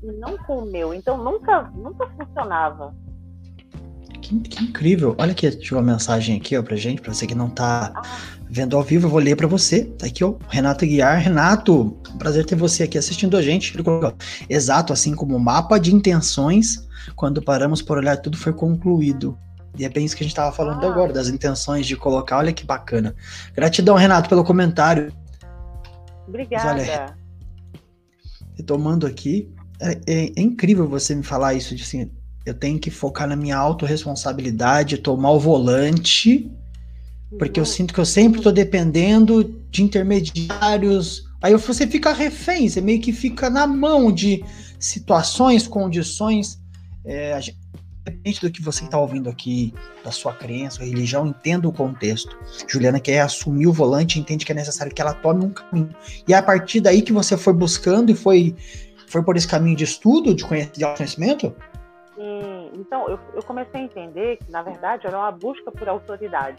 e não com o meu. Então, nunca, nunca funcionava. Que, que incrível. Olha aqui, deixa uma mensagem aqui, ó, pra gente, pra você que não tá ah. vendo ao vivo, eu vou ler para você. Tá aqui, ó, Renato Guiar. Renato, prazer ter você aqui assistindo a gente. Exato, assim como o mapa de intenções, quando paramos por olhar tudo foi concluído. E é bem isso que a gente estava falando ah. agora, das intenções de colocar. Olha que bacana. Gratidão, Renato, pelo comentário. Obrigada. Mas, olha, retomando aqui, é, é, é, incrível você me falar isso, de assim, eu tenho que focar na minha autorresponsabilidade, tomar o volante, porque eu sinto que eu sempre estou dependendo de intermediários. Aí você fica refém, você meio que fica na mão de situações, condições. É, independente do que você está ouvindo aqui, da sua crença, religião, entenda o contexto. Juliana quer assumir o volante, entende que é necessário que ela tome um caminho. E é a partir daí que você foi buscando e foi, foi por esse caminho de estudo, de conhecimento? Sim, então eu, eu comecei a entender que, na verdade, era uma busca por autoridade.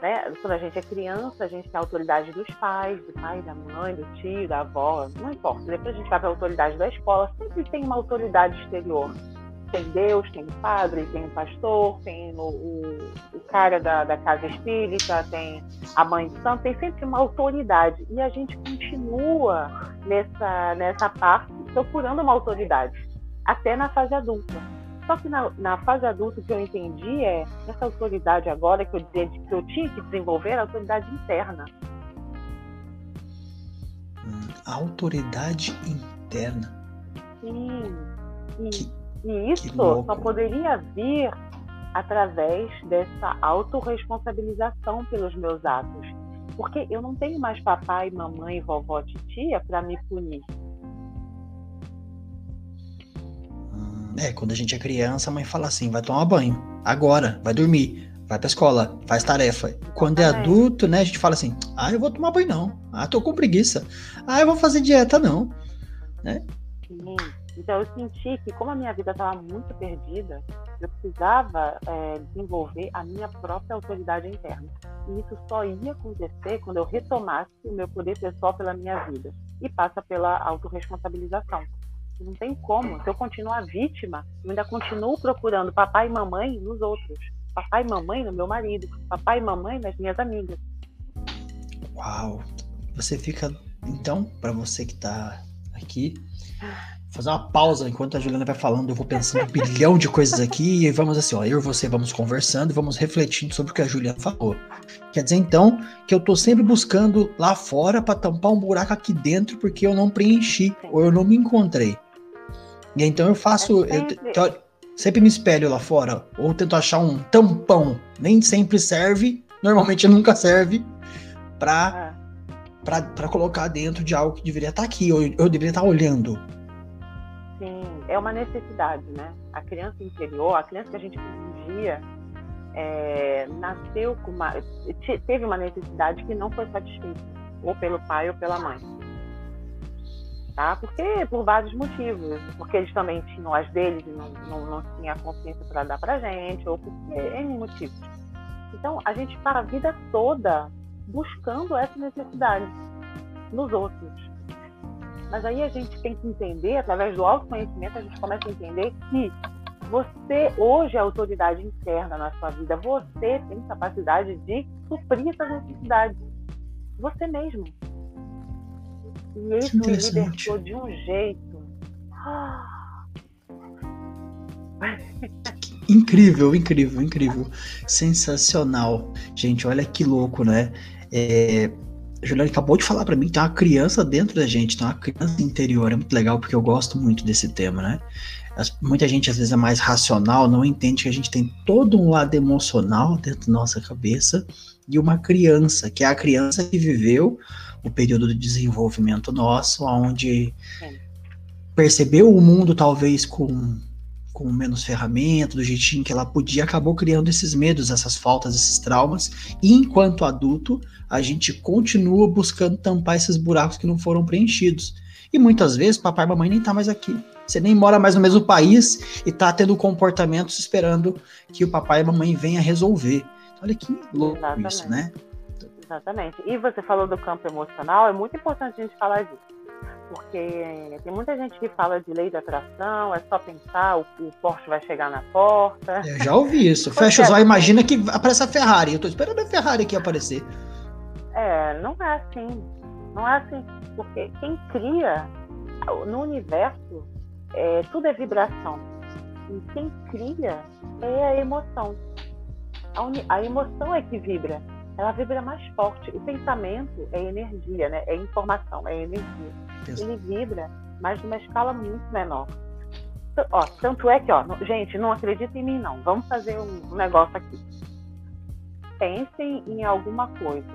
né? Quando a gente é criança, a gente tem a autoridade dos pais, do pai, da mãe, do tio, da avó, não importa. Depois a gente vai para a autoridade da escola, sempre tem uma autoridade exterior. Tem Deus, tem o padre, tem o pastor, tem o, o, o cara da, da casa espírita, tem a mãe de santo, tem sempre uma autoridade. E a gente continua nessa, nessa parte procurando uma autoridade, até na fase adulta. Só que na, na, fase adulta o que eu entendi é essa autoridade agora que eu, que eu tinha que desenvolver a autoridade interna. Hum, autoridade interna. Sim. E, que, e isso só poderia vir através dessa autorresponsabilização pelos meus atos. Porque eu não tenho mais papai, mamãe, vovó, titia para me punir. É, quando a gente é criança, a mãe fala assim: vai tomar banho, agora, vai dormir, vai pra escola, faz tarefa. Quando é adulto, né, a gente fala assim: ah, eu vou tomar banho não, ah, tô com preguiça, ah, eu vou fazer dieta não, né? Sim. Então eu senti que, como a minha vida estava muito perdida, eu precisava é, desenvolver a minha própria autoridade interna. E isso só ia acontecer quando eu retomasse o meu poder pessoal pela minha vida. E passa pela autorresponsabilização. Não tem como. Se eu continuar vítima, eu ainda continuo procurando papai e mamãe nos outros. Papai e mamãe no meu marido. Papai e mamãe nas minhas amigas. Uau! Você fica. Então, para você que tá aqui, fazer uma pausa enquanto a Juliana vai falando. Eu vou pensando um bilhão de coisas aqui e vamos assim, ó, eu e você vamos conversando e vamos refletindo sobre o que a Juliana falou. Quer dizer então que eu tô sempre buscando lá fora para tampar um buraco aqui dentro porque eu não preenchi ou eu não me encontrei. E então eu faço. É sempre... Eu, sempre me espelho lá fora. Ou tento achar um tampão. Nem sempre serve. Normalmente nunca serve. Pra, é. pra colocar dentro de algo que deveria estar tá aqui. Ou eu deveria estar tá olhando. Sim, é uma necessidade, né? A criança interior, a criança que a gente dia é, nasceu com uma. teve uma necessidade que não foi satisfeita. Ou pelo pai ou pela mãe tá? Porque por vários motivos, porque eles também tinham as deles e não, não, não tinha consciência para dar para gente, ou porque N motivos. Então a gente para a vida toda buscando essa necessidade nos outros. Mas aí a gente tem que entender, através do autoconhecimento, a gente começa a entender que você hoje é autoridade interna na sua vida, você tem capacidade de suprir essas necessidades. Você mesmo. E isso me libertou de um jeito. Incrível, incrível, incrível. Sensacional. Gente, olha que louco, né? É, a Juliana acabou de falar para mim que tem uma criança dentro da gente, tem uma criança interior. É muito legal porque eu gosto muito desse tema, né? muita gente às vezes é mais racional, não entende que a gente tem todo um lado emocional dentro da nossa cabeça e uma criança, que é a criança que viveu o período de desenvolvimento nosso, onde percebeu o mundo talvez com, com menos ferramenta, do jeitinho que ela podia, acabou criando esses medos, essas faltas, esses traumas, e enquanto adulto, a gente continua buscando tampar esses buracos que não foram preenchidos. E muitas vezes papai e mamãe nem tá mais aqui. Você nem mora mais no mesmo país e tá tendo comportamentos esperando que o papai e a mamãe venham resolver. Olha que louco Exatamente. isso, né? Exatamente. E você falou do campo emocional, é muito importante a gente falar disso. Porque tem muita gente que fala de lei da atração, é só pensar, o, o Porsche vai chegar na porta. Eu já ouvi isso. Fecha os olhos, imagina que aparece a Ferrari. Eu tô esperando a Ferrari aqui aparecer. É, não é assim. Não é assim. Porque quem cria no universo, é, tudo é vibração. E quem cria é a emoção. A, a emoção é que vibra ela vibra mais forte. O pensamento é energia, né? É informação, é energia. Ele vibra, mas numa escala muito menor. Ó, tanto é que, ó, gente, não acredita em mim, não. Vamos fazer um negócio aqui. Pensem em alguma coisa.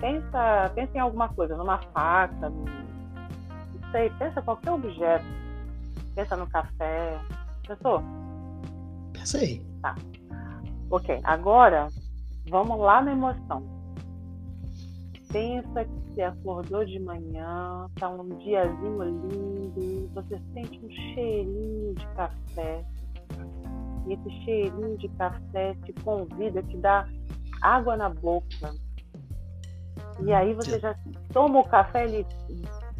Pensa, pensa em alguma coisa, numa faca, num, não sei, pensa qualquer objeto. Pensa no café. Pensou? Pensei. Tá. Ok, agora Vamos lá na emoção. Pensa que você acordou de manhã, tá um diazinho lindo, você sente um cheirinho de café. e esse cheirinho de café te convida, te dá água na boca. E aí você já toma o café, ele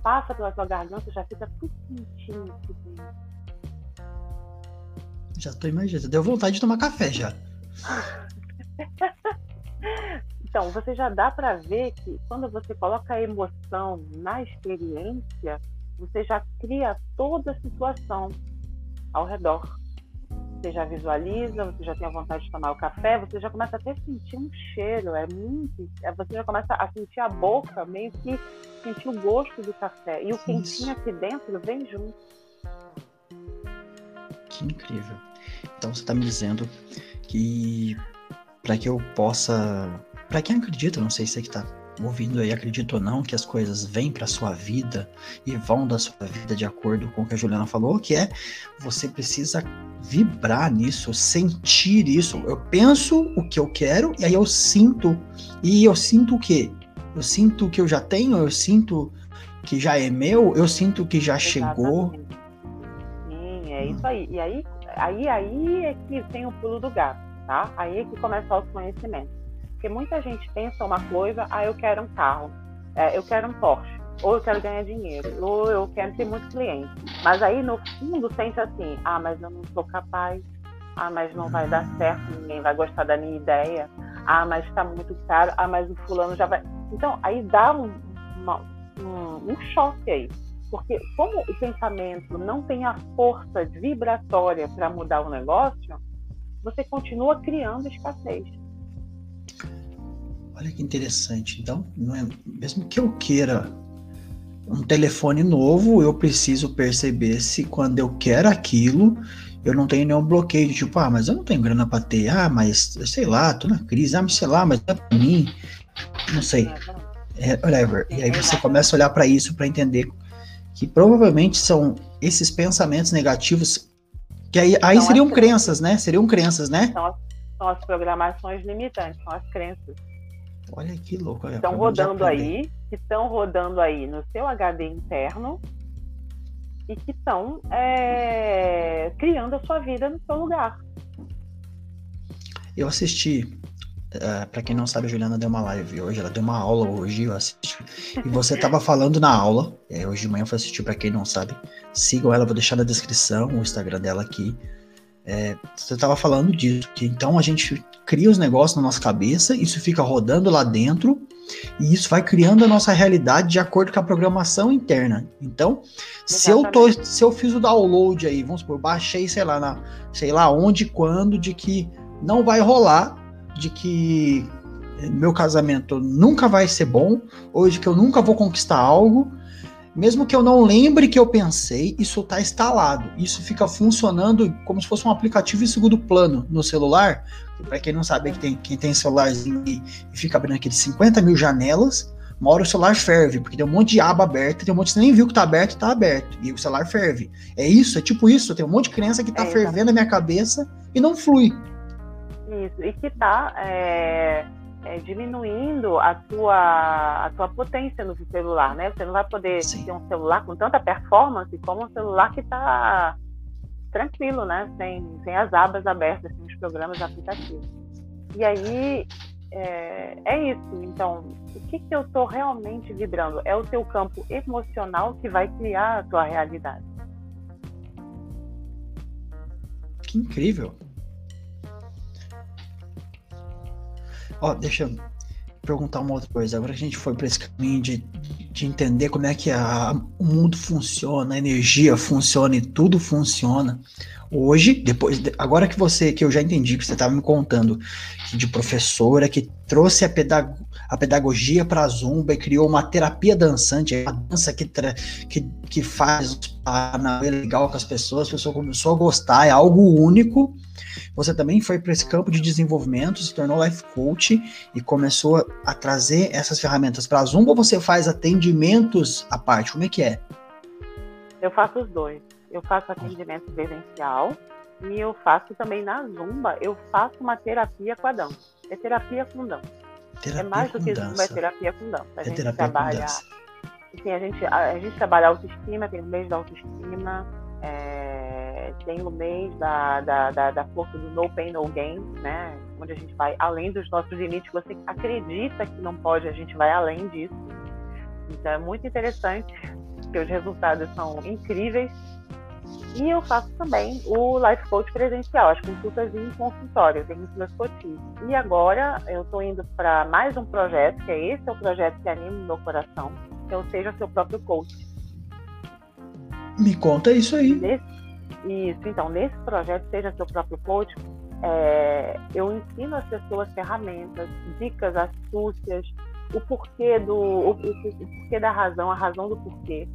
passa pela sua garganta, já fica tudo quentinho aqui dentro. Já tô imaginando. Deu vontade de tomar café já. Então, você já dá para ver que quando você coloca a emoção na experiência, você já cria toda a situação ao redor. Você já visualiza, você já tem a vontade de tomar o café, você já começa até a sentir um cheiro, é muito. É, você já começa a sentir a boca, meio que sentir o gosto do café. E o quentinho aqui dentro vem junto. Que incrível. Então você está me dizendo que para que eu possa para quem acredita, não sei se você que está ouvindo aí acredita ou não que as coisas vêm para sua vida e vão da sua vida de acordo com o que a Juliana falou, que é você precisa vibrar nisso, sentir isso. Eu penso o que eu quero e aí eu sinto. E eu sinto o quê? Eu sinto que eu já tenho, eu sinto que já é meu, eu sinto que já Exatamente. chegou. Sim, é isso aí. E aí, aí, aí é que tem o pulo do gato, tá? Aí é que começa o autoconhecimento. Porque muita gente pensa uma coisa, ah, eu quero um carro, é, eu quero um Porsche, ou eu quero ganhar dinheiro, ou eu quero ter muitos clientes. Mas aí no fundo sente assim, ah, mas eu não sou capaz, ah, mas não vai dar certo, ninguém vai gostar da minha ideia, ah, mas está muito caro, ah, mas o fulano já vai. Então aí dá um, uma, um, um choque aí. Porque como o pensamento não tem a força vibratória para mudar o negócio, você continua criando escassez. Olha que interessante. Então, é, mesmo que eu queira um telefone novo, eu preciso perceber se quando eu quero aquilo, eu não tenho nenhum bloqueio de tipo, ah, mas eu não tenho grana para ter, ah, mas sei lá, tô na crise, ah, mas sei lá, mas é pra mim, não sei, é, whatever. E aí você começa a olhar para isso para entender que provavelmente são esses pensamentos negativos que aí, aí seriam crenças, né? Seriam crenças, né? São as, são as programações limitantes, são as crenças. Olha que louco. Estão rodando aí, que estão rodando aí no seu HD interno e que estão é, criando a sua vida no seu lugar. Eu assisti, uh, é, para quem não sabe, a Juliana deu uma live hoje, ela deu uma aula hoje, eu assisti. E você estava falando na aula, é, hoje de manhã eu fui assistir, para quem não sabe, sigam ela, vou deixar na descrição o Instagram dela aqui. É, você estava falando disso, que então a gente cria os negócios na nossa cabeça, isso fica rodando lá dentro, e isso vai criando a nossa realidade de acordo com a programação interna. Então, se eu, tô, se eu fiz o download aí, vamos supor, baixei, sei lá, na, sei lá onde, quando, de que não vai rolar, de que meu casamento nunca vai ser bom, ou de que eu nunca vou conquistar algo, mesmo que eu não lembre que eu pensei, isso está instalado. Isso fica funcionando como se fosse um aplicativo em segundo plano no celular. Para quem não sabe, que tem, quem tem celularzinho e, e fica abrindo aqueles 50 mil janelas, uma hora o celular ferve, porque tem um monte de aba aberta, tem um monte que você nem viu que está aberto, está aberto, e o celular ferve. É isso, é tipo isso, tem um monte de criança que está é, fervendo na minha cabeça e não flui. Isso, e que está é, é, diminuindo a tua, a tua potência no celular, né? Você não vai poder Sim. ter um celular com tanta performance como um celular que está tranquilo, né? Sem, sem as abas abertas, sem os programas aplicativos. E aí é, é isso. Então, o que, que eu estou realmente vibrando? É o teu campo emocional que vai criar a tua realidade. Que incrível! Ó, deixa eu perguntar uma outra coisa. Agora que a gente foi para esse caminho de, de entender como é que a, o mundo funciona, a energia funciona e tudo funciona. Hoje, depois, agora que você, que eu já entendi que você estava me contando de professora que trouxe a, pedag a pedagogia para a zumba e criou uma terapia dançante, uma dança que, que, que faz na legal com as pessoas, a pessoa começou a gostar, é algo único você também foi para esse campo de desenvolvimento, se tornou life coach e começou a trazer essas ferramentas para a Zumba ou você faz atendimentos à parte? Como é que é? Eu faço os dois. Eu faço atendimento presencial e eu faço também na Zumba, eu faço uma terapia com a dança. É terapia com dança. Terapia é mais do que dança. Zumba, é terapia com dança. A é gente trabalha. Assim, a, gente, a, a gente trabalha autoestima, tem o mês da autoestima. É é, tem o mês da, da, da, da, força do No Pain No Gain, né? Onde a gente vai além dos nossos limites. Você acredita que não pode, a gente vai além disso. Então é muito interessante, porque os resultados são incríveis. E eu faço também o Life Coach presencial, as consultas em consultório, tem meus coaches. E agora eu estou indo para mais um projeto, que é esse é o projeto que anima o meu coração, que é o Seja Seu Próprio Coach me conta isso aí. Nesse, isso, então, nesse projeto, seja seu próprio coach, é, eu ensino as pessoas ferramentas, dicas, astúcias, o porquê do o, o, o, porquê da razão, a razão do porquê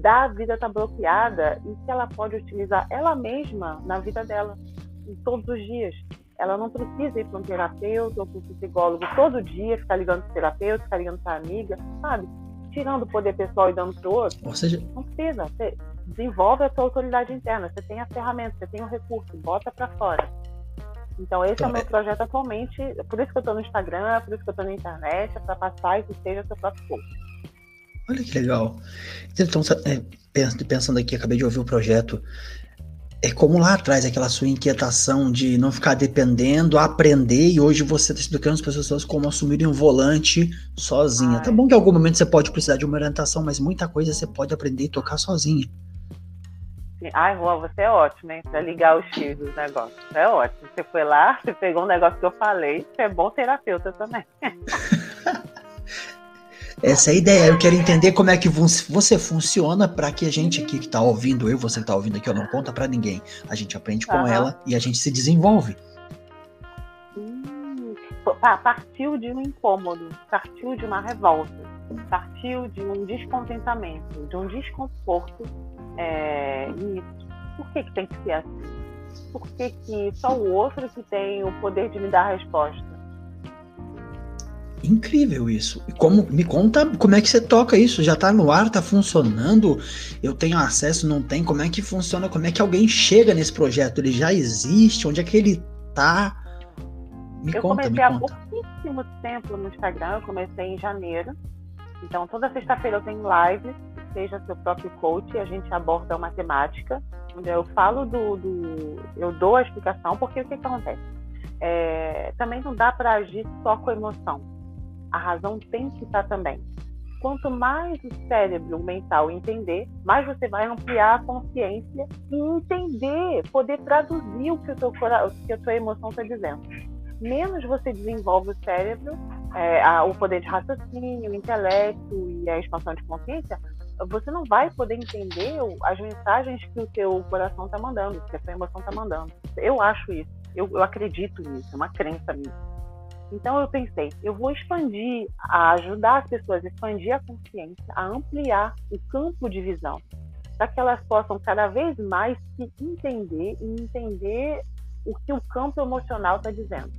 da vida estar tá bloqueada e que ela pode utilizar ela mesma na vida dela, em todos os dias. Ela não precisa ir para um terapeuta ou para um psicólogo todo dia, ficar ligando para o terapeuta, ficar ligando para a amiga, sabe? tirando o poder pessoal e dando para o outro. Ou seja, não precisa. Você desenvolve a sua autoridade interna. Você tem a ferramenta, você tem o recurso, bota para fora. Então, esse então, é o meu é projeto atualmente. Por isso que eu estou no Instagram, por isso que eu estou na internet, é para passar e que seja seu próprio post. Olha que legal. Então, é, pensando aqui, acabei de ouvir o projeto é como lá atrás, aquela sua inquietação de não ficar dependendo, aprender, e hoje você está explicando as pessoas como assumirem um volante sozinha. Ai. Tá bom que em algum momento você pode precisar de uma orientação, mas muita coisa você pode aprender e tocar sozinha. Ai, Juan, você é ótimo, hein? Pra ligar os X dos negócios. É ótimo. Você foi lá, você pegou um negócio que eu falei, você é bom terapeuta também. Essa é a ideia. Eu quero entender como é que você funciona para que a gente aqui que está ouvindo, eu, você que está ouvindo aqui, eu não conta para ninguém. A gente aprende com uhum. ela e a gente se desenvolve. Hum, partiu de um incômodo, partiu de uma revolta, partiu de um descontentamento, de um desconforto. É, e por que, que tem que ser assim? Por que, que só o outro que tem o poder de me dar a resposta? Incrível isso. E como me conta como é que você toca isso? Já tá no ar, tá funcionando? Eu tenho acesso, não tem? Como é que funciona? Como é que alguém chega nesse projeto? Ele já existe? Onde é que ele tá? Me eu conta, comecei há pouquíssimo tempo no Instagram, eu comecei em janeiro. Então toda sexta-feira eu tenho live, seja seu próprio coach, a gente aborda uma temática, eu falo do, do eu dou a explicação, porque o que, que acontece? É, também não dá para agir só com emoção a razão tem que estar também. Quanto mais o cérebro mental entender, mais você vai ampliar a consciência e entender, poder traduzir o que, o teu, o que a tua emoção está dizendo. Menos você desenvolve o cérebro, é, a, o poder de raciocínio, o intelecto e a expansão de consciência, você não vai poder entender as mensagens que o teu coração está mandando, que a sua emoção está mandando. Eu acho isso, eu, eu acredito nisso, é uma crença minha. Então eu pensei, eu vou expandir, a ajudar as pessoas a expandir a consciência, a ampliar o campo de visão, para que elas possam cada vez mais se entender e entender o que o campo emocional está dizendo.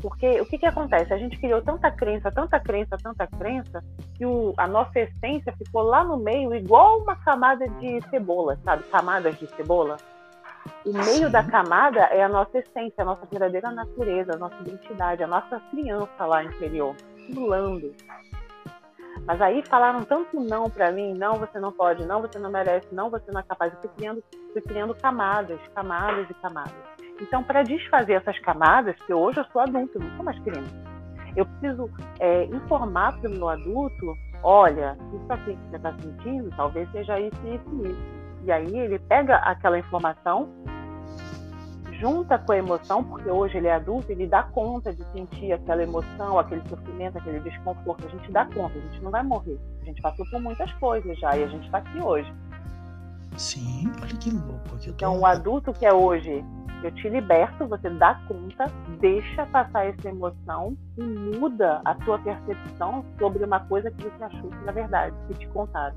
Porque o que, que acontece? A gente criou tanta crença, tanta crença, tanta crença, que o, a nossa essência ficou lá no meio, igual uma camada de cebola, sabe? Camadas de cebola o meio da camada é a nossa essência, a nossa verdadeira natureza, a nossa identidade, a nossa criança lá interior, pulando. Mas aí falaram tanto não para mim, não, você não pode, não, você não merece, não, você não é capaz. Eu fui criando, fui criando camadas, camadas e camadas. Então, para desfazer essas camadas, porque hoje eu sou adulto, eu não sou mais criança, eu preciso é, informar para o meu adulto, olha, isso aqui que você está sentindo, talvez seja isso isso e isso e aí ele pega aquela informação, junta com a emoção, porque hoje ele é adulto, ele dá conta de sentir aquela emoção, aquele sofrimento, aquele desconforto. A gente dá conta, a gente não vai morrer. A gente passou por muitas coisas já e a gente está aqui hoje. Sim, olha que louco. Que. Então, o adulto que é hoje, eu te liberto, você dá conta, deixa passar essa emoção e muda a sua percepção sobre uma coisa que você achou que na verdade, que te contaram.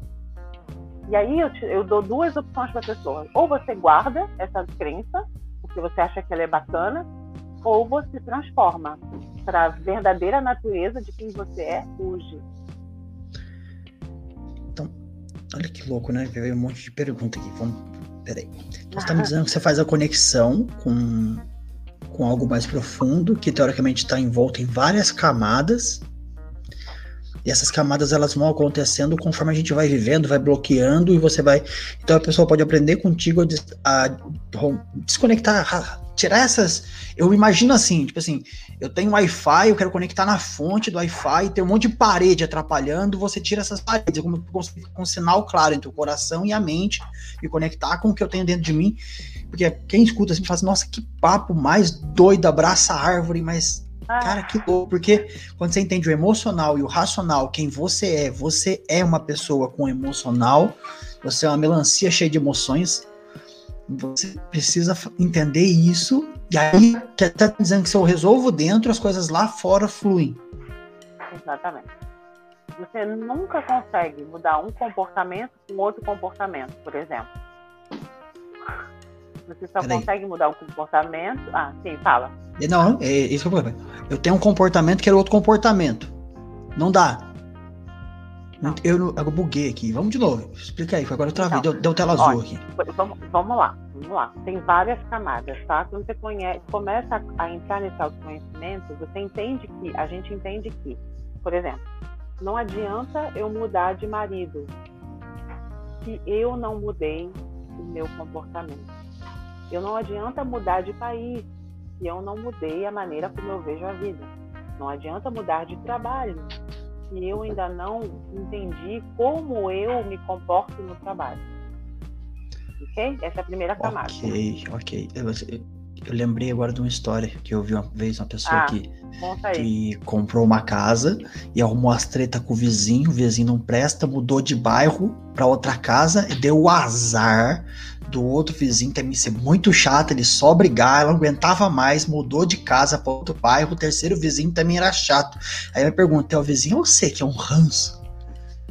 E aí eu, te, eu dou duas opções para a pessoa. Ou você guarda essa crença, porque você acha que ela é bacana, ou você transforma para a verdadeira natureza de quem você é hoje. Então, olha que louco, né? Veio um monte de pergunta aqui. Vamos, peraí. Você está me dizendo que você faz a conexão com, com algo mais profundo, que teoricamente está envolto em várias camadas, E essas camadas elas vão acontecendo conforme a gente vai vivendo, vai bloqueando e você vai. Então a pessoa pode aprender contigo a, a desconectar, tirar essas. Eu imagino assim, tipo assim, eu tenho Wi-Fi, eu quero conectar na fonte do Wi-Fi, tem um monte de parede atrapalhando, você tira essas paredes, como com um sinal claro entre o coração e a mente, e conectar com o que eu tenho dentro de mim. Porque quem escuta assim fala assim, nossa, que papo mais doido, abraça a árvore, mas Cara, que louco, porque quando você entende o emocional e o racional, quem você é, você é uma pessoa com emocional, você é uma melancia cheia de emoções, você precisa entender isso, e aí quer tá dizendo que se eu resolvo dentro, as coisas lá fora fluem. Exatamente. Você nunca consegue mudar um comportamento com outro comportamento, por exemplo. Você só Peraí. consegue mudar um comportamento. Ah, sim, fala. Não, é isso que eu Eu tenho um comportamento que era outro comportamento. Não dá. Não. Eu, eu buguei aqui. Vamos de novo. Explica aí. Agora eu travei. Então, deu, deu tela azul aqui. Vamos, vamos lá. Vamos lá. Tem várias camadas, tá? Quando você conhece, começa a, a entrar nesse autoconhecimento, você entende que, a gente entende que, por exemplo, não adianta eu mudar de marido se eu não mudei o meu comportamento. Eu não adianta mudar de país se eu não mudei a maneira como eu vejo a vida. Não adianta mudar de trabalho se eu ainda não entendi como eu me comporto no trabalho. Ok? Essa é a primeira camada. Ok, ok. Eu, eu lembrei agora de uma história que eu vi uma vez uma pessoa ah, que, que comprou uma casa e arrumou as treta com o vizinho, o vizinho não presta, mudou de bairro para outra casa e deu o azar do outro vizinho também ser muito chato, ele só brigar, ela não aguentava mais, mudou de casa para outro bairro, o terceiro vizinho também era chato. Aí eu me pergunto, é o vizinho ou você que é um ranço?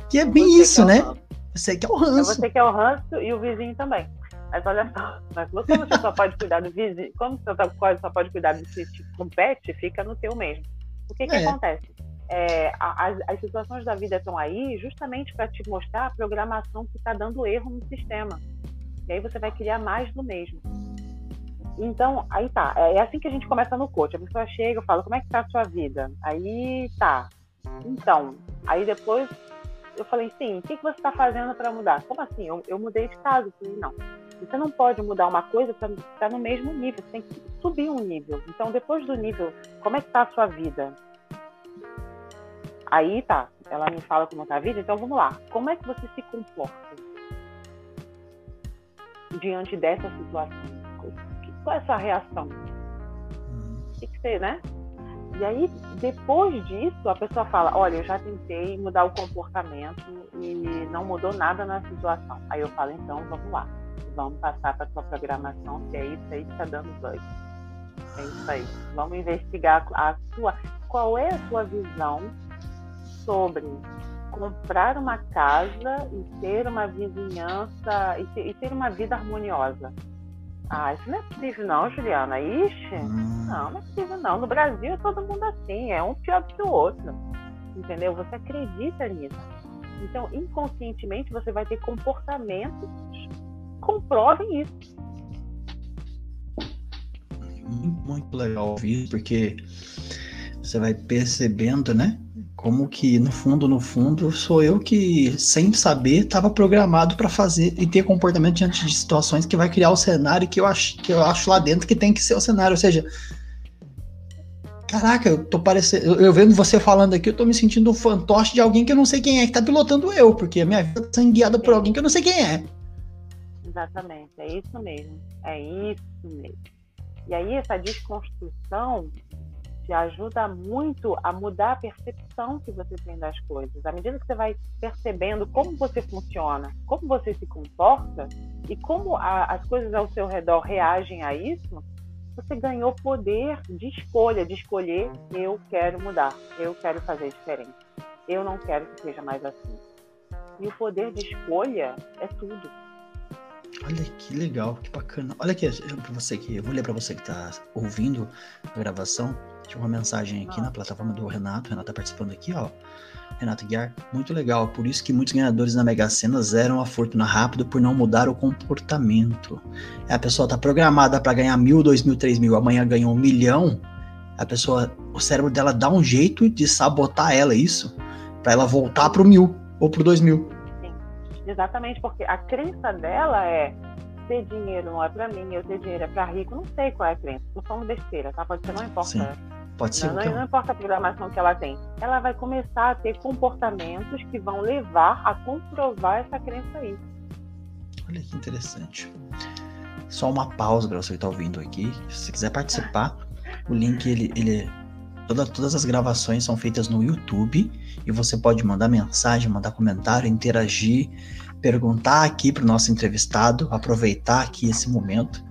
Que é bem você isso, é né? Você que é o ranço. É você que é o ranço e o vizinho também. Mas olha só, mas como você só pode cuidar do vizinho, como você só pode cuidar desse tipo com pet, fica no teu mesmo. O que, que é. acontece? É, as, as, situações da vida estão aí justamente para te mostrar a programação que está dando erro no sistema. E aí você vai criar mais do mesmo. Então, aí tá. É, é assim que a gente começa no coach. A pessoa chega, eu falo, como é que tá a sua vida? Aí tá. Então, aí depois eu falei, sim, o que, que você está fazendo para mudar? Como assim? Eu, eu mudei de casa. Eu falei, não. Você não pode mudar uma coisa para estar no mesmo nível. Você tem que subir um nível. Então, depois do nível, como é que tá a sua vida? Aí tá. Ela me fala como tá a vida. Então, vamos lá. Como é que você se comporta? Diante dessa situação? Qual é a sua reação? Tem que ser, né? E aí, depois disso, a pessoa fala: Olha, eu já tentei mudar o comportamento e não mudou nada na situação. Aí eu falo: Então, vamos lá. Vamos passar para a sua programação, se é isso aí que está dando bug. É isso aí. Vamos investigar a sua. Qual é a sua visão sobre comprar uma casa e ter uma vizinhança e ter, e ter uma vida harmoniosa. Ah, isso não é possível não, Juliana. Ixi, hum. não, não é possível não. No Brasil é todo mundo assim, é um pior do que o outro. Entendeu? Você acredita nisso. Então, inconscientemente, você vai ter comportamentos que comprovem isso. Muito legal ouvir, porque você vai percebendo, né? Como que, no fundo, no fundo, sou eu que, sem saber, estava programado para fazer e ter comportamento diante de situações que vai criar o cenário que eu, acho, que eu acho lá dentro que tem que ser o cenário. Ou seja, caraca, eu tô parecendo. Eu, eu vendo você falando aqui, eu tô me sentindo um fantoche de alguém que eu não sei quem é, que tá pilotando eu, porque a minha vida tá sendo guiada por alguém que eu não sei quem é. Exatamente, é isso mesmo. É isso mesmo. E aí, essa desconstrução te ajuda muito a mudar a percepção que você tem das coisas. À medida que você vai percebendo como você funciona, como você se comporta e como a, as coisas ao seu redor reagem a isso, você ganhou poder de escolha, de escolher eu quero mudar, eu quero fazer diferente, eu não quero que seja mais assim. E o poder de escolha é tudo. Olha que legal, que bacana. Olha aqui, para você que eu vou ler para você que está ouvindo a gravação. Tinha uma mensagem aqui na plataforma do Renato. O Renato tá participando aqui, ó. Renato Guiar, muito legal. Por isso que muitos ganhadores na Mega Sena zeram a fortuna rápido por não mudar o comportamento. É, a pessoa tá programada para ganhar mil, dois mil, três mil, amanhã ganhou um milhão. A pessoa, o cérebro dela dá um jeito de sabotar ela, isso. para ela voltar pro mil ou pro dois mil. Sim, exatamente, porque a crença dela é ter dinheiro não é para mim, eu ter dinheiro é para rico, não sei qual é a crença, tô falando besteira, tá? Pode ser, não importa. Sim, pode ser. Não, não, não importa a programação que ela tem. Ela vai começar a ter comportamentos que vão levar a comprovar essa crença aí. Olha que interessante. Só uma pausa para você que está ouvindo aqui. Se você quiser participar, o link ele, ele toda, todas as gravações são feitas no YouTube e você pode mandar mensagem, mandar comentário, interagir, perguntar aqui para o nosso entrevistado, aproveitar aqui esse momento,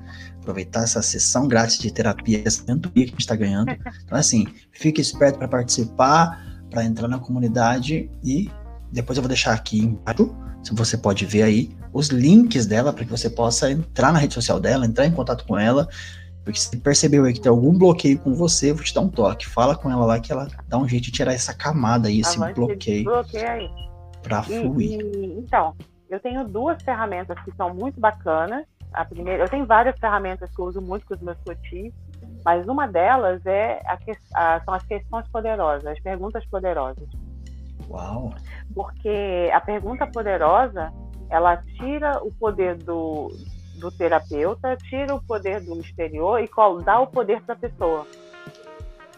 aproveitar essa sessão grátis de terapia, essa mentoria que a gente está ganhando. Então, assim, fique esperto para participar, para entrar na comunidade e depois eu vou deixar aqui embaixo, se você pode ver aí, os links dela para que você possa entrar na rede social dela, entrar em contato com ela. Porque se percebeu aí que tem algum bloqueio com você, eu vou te dar um toque. Fala com ela lá que ela dá um jeito de tirar essa camada aí, esse bloqueio. Bloqueia aí. Pra fluir. E, então, eu tenho duas ferramentas que são muito bacanas. A primeira, eu tenho várias ferramentas que eu uso muito com os meus cotis, mas uma delas é a, a, são as questões poderosas, as perguntas poderosas. Uau! Porque a pergunta poderosa, ela tira o poder do, do terapeuta, tira o poder do exterior e dá o poder para a pessoa.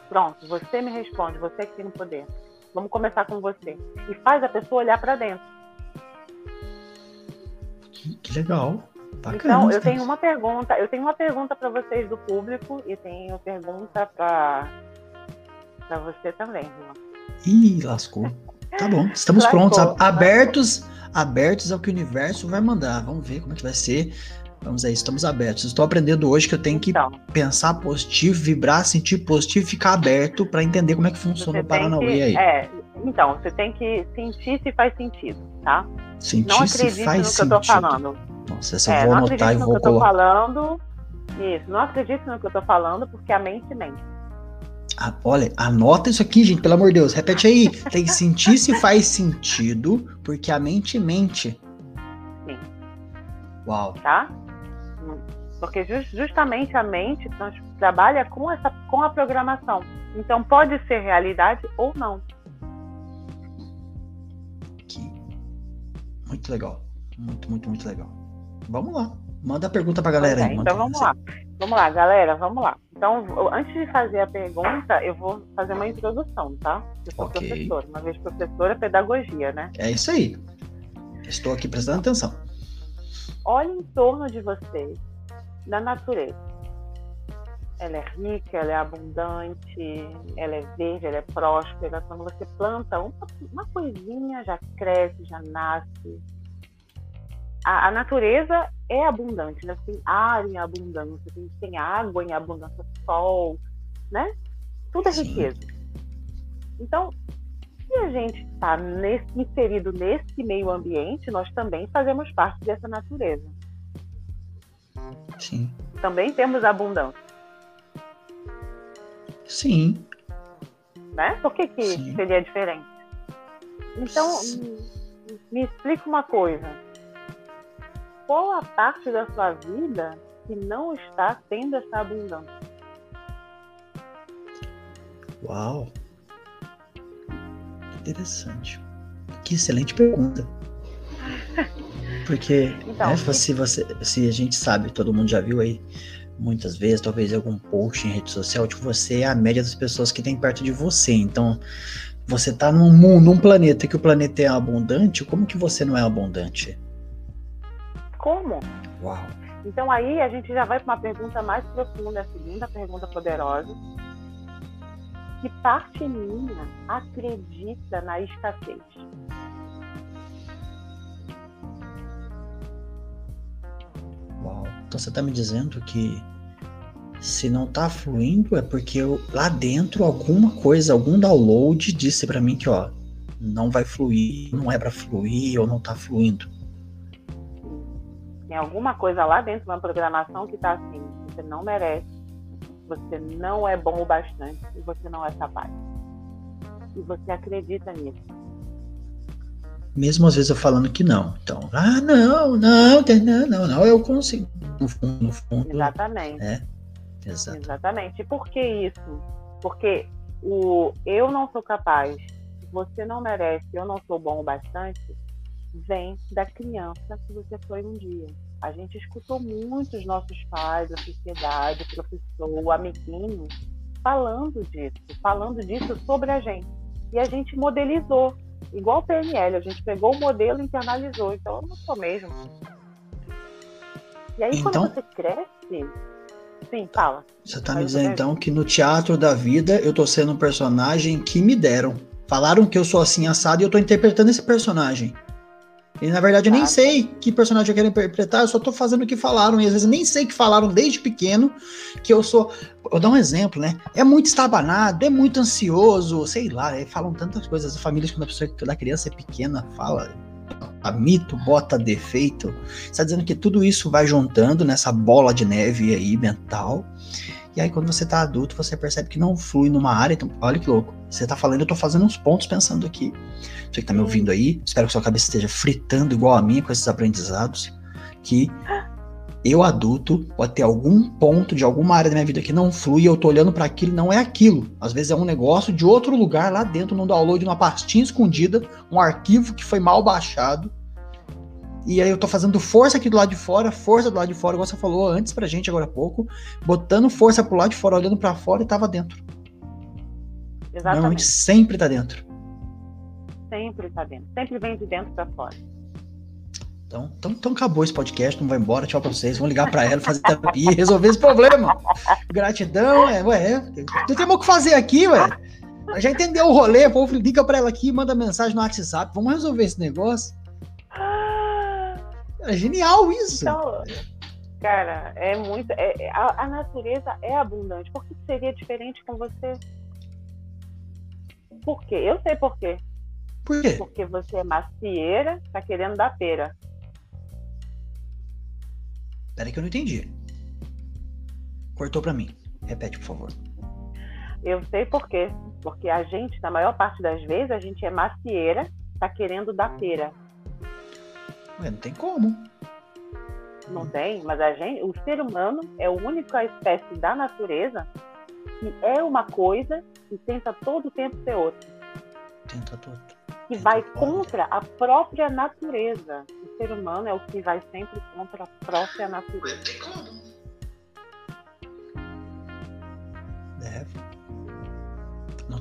Pronto, você me responde, você que tem o poder. Vamos começar com você. E faz a pessoa olhar para dentro. Que, que legal. Então, eu tenho uma pergunta, eu tenho uma pergunta para vocês do público e tenho pergunta para para você também, irmão. Ih, lascou. Tá bom, estamos lascou, prontos, abertos, abertos ao que o universo vai mandar. Vamos ver como é que vai ser. Vamos aí, estamos abertos. Estou aprendendo hoje que eu tenho que então, pensar positivo, vibrar, sentir positivo e ficar aberto para entender como é que funciona o Paranauê que, aí. É, então, você tem que sentir se faz sentido, tá? Sentir não acredite se faz no que sentido. eu tô falando. Nossa, essa é, eu vou anotar e vou colocar. Eu tô falando. Isso, não acredite no que eu tô falando, porque a mente mente. Ah, olha, anota isso aqui, gente, pelo amor de Deus. Repete aí. Tem que sentir se faz sentido, porque a mente mente. Sim. Uau. Tá? Porque justamente a mente trabalha com, essa, com a programação. Então pode ser realidade ou não. Muito legal. Muito, muito, muito legal. Vamos lá. Manda a pergunta pra galera é, aí. Então vamos lá. Vamos lá, galera, vamos lá. Então, antes de fazer a pergunta, eu vou fazer uma introdução, tá? Eu sou okay. professora, uma vez professora, pedagogia, né? É isso aí. Estou aqui prestando atenção. Olhe em torno de vocês, na natureza. Ela é rica, ela é abundante, ela é verde, ela é próspera. Quando você planta uma, uma coisinha, já cresce, já nasce. A, a natureza é abundante, né? Tem ar em abundância, tem, tem água em abundância, sol, né? Tudo é riqueza. Então, se a gente está inserido nesse meio ambiente, nós também fazemos parte dessa natureza. Sim. Também temos abundância. Sim. Né? Por que, que seria diferente? Então, me, me explica uma coisa. Qual a parte da sua vida que não está tendo essa abundância? Uau! Interessante. Que excelente pergunta. Porque então, né, se, você, se a gente sabe, todo mundo já viu aí, muitas vezes, talvez em algum post em rede social, tipo, você é a média das pessoas que tem perto de você. Então, você tá num mundo, num planeta que o planeta é abundante, como que você não é abundante? Como? Uau. Então aí a gente já vai para uma pergunta mais profunda, a segunda pergunta poderosa. Que parte minha acredita na escassez? Uau. Então você está me dizendo que se não está fluindo é porque eu, lá dentro alguma coisa, algum download disse para mim que ó, não vai fluir, não é para fluir ou não está fluindo. Tem alguma coisa lá dentro de uma programação que está assim, você não merece, você não é bom o bastante e você não é capaz. E você acredita nisso mesmo às vezes eu falando que não. Então, ah, não, não, não, não, não, eu consigo. No fundo, no fundo. Exatamente. É, exatamente. Exatamente. E por que isso? Porque o eu não sou capaz, você não merece, eu não sou bom o bastante, vem da criança que você foi um dia. A gente escutou muito os nossos pais, a sociedade, o professor, o amiguinho, falando disso, falando disso sobre a gente. E a gente modelizou, igual o PNL, a gente pegou o modelo e internalizou. Então eu não sou mesmo. E aí então, quando você cresce, sim, fala. Você tá me dizendo então que no teatro da vida eu tô sendo um personagem que me deram. Falaram que eu sou assim assado e eu tô interpretando esse personagem. E na verdade eu nem sei que personagem eu quero interpretar, eu só tô fazendo o que falaram. E às vezes nem sei que falaram desde pequeno que eu sou. Vou dar um exemplo, né? É muito estabanado, é muito ansioso, sei lá, é, falam tantas coisas. As famílias, quando a pessoa da criança é pequena, fala. A mito bota defeito. Está dizendo que tudo isso vai juntando nessa bola de neve aí mental e aí, quando você tá adulto, você percebe que não flui numa área. Então, olha que louco. Você tá falando, eu tô fazendo uns pontos pensando aqui. Você que tá me ouvindo aí, espero que sua cabeça esteja fritando igual a minha com esses aprendizados. Que eu, adulto, pode ter algum ponto de alguma área da minha vida que não flui eu tô olhando para aquilo e não é aquilo. Às vezes é um negócio de outro lugar lá dentro, num download, numa pastinha escondida, um arquivo que foi mal baixado e aí eu tô fazendo força aqui do lado de fora, força do lado de fora, igual você falou antes pra gente agora há pouco, botando força pro lado de fora, olhando para fora e tava dentro. Exatamente. Normalmente sempre tá dentro. Sempre tá dentro. Sempre vem de dentro para fora. Então, então, então acabou esse podcast, não vai embora, tchau pra vocês. Vamos ligar para ela, fazer terapia e resolver esse problema. Gratidão, é, ué, não tem o que fazer aqui, ué. Já entendeu o rolê, o povo liga pra ela aqui, manda mensagem no WhatsApp, vamos resolver esse negócio. É genial isso. Então, cara, é muito. É, é, a, a, natureza é abundante. Por que seria diferente com você? Por quê? Eu sei por quê. Por quê? Porque você é macieira, tá querendo dar pera. Peraí que eu não entendi. Cortou para mim. Repete, por favor. Eu sei por quê. Porque a gente, na maior parte das vezes, a gente é macieira, tá querendo dar pera. Ué, não tem como. Não tem, mas a gente, o ser humano é a única espécie da natureza que é uma coisa e tenta todo o tempo ser outra. Tenta todo. Que vai contra a própria natureza. O ser humano é o que vai sempre contra a própria natureza. Não tem como. não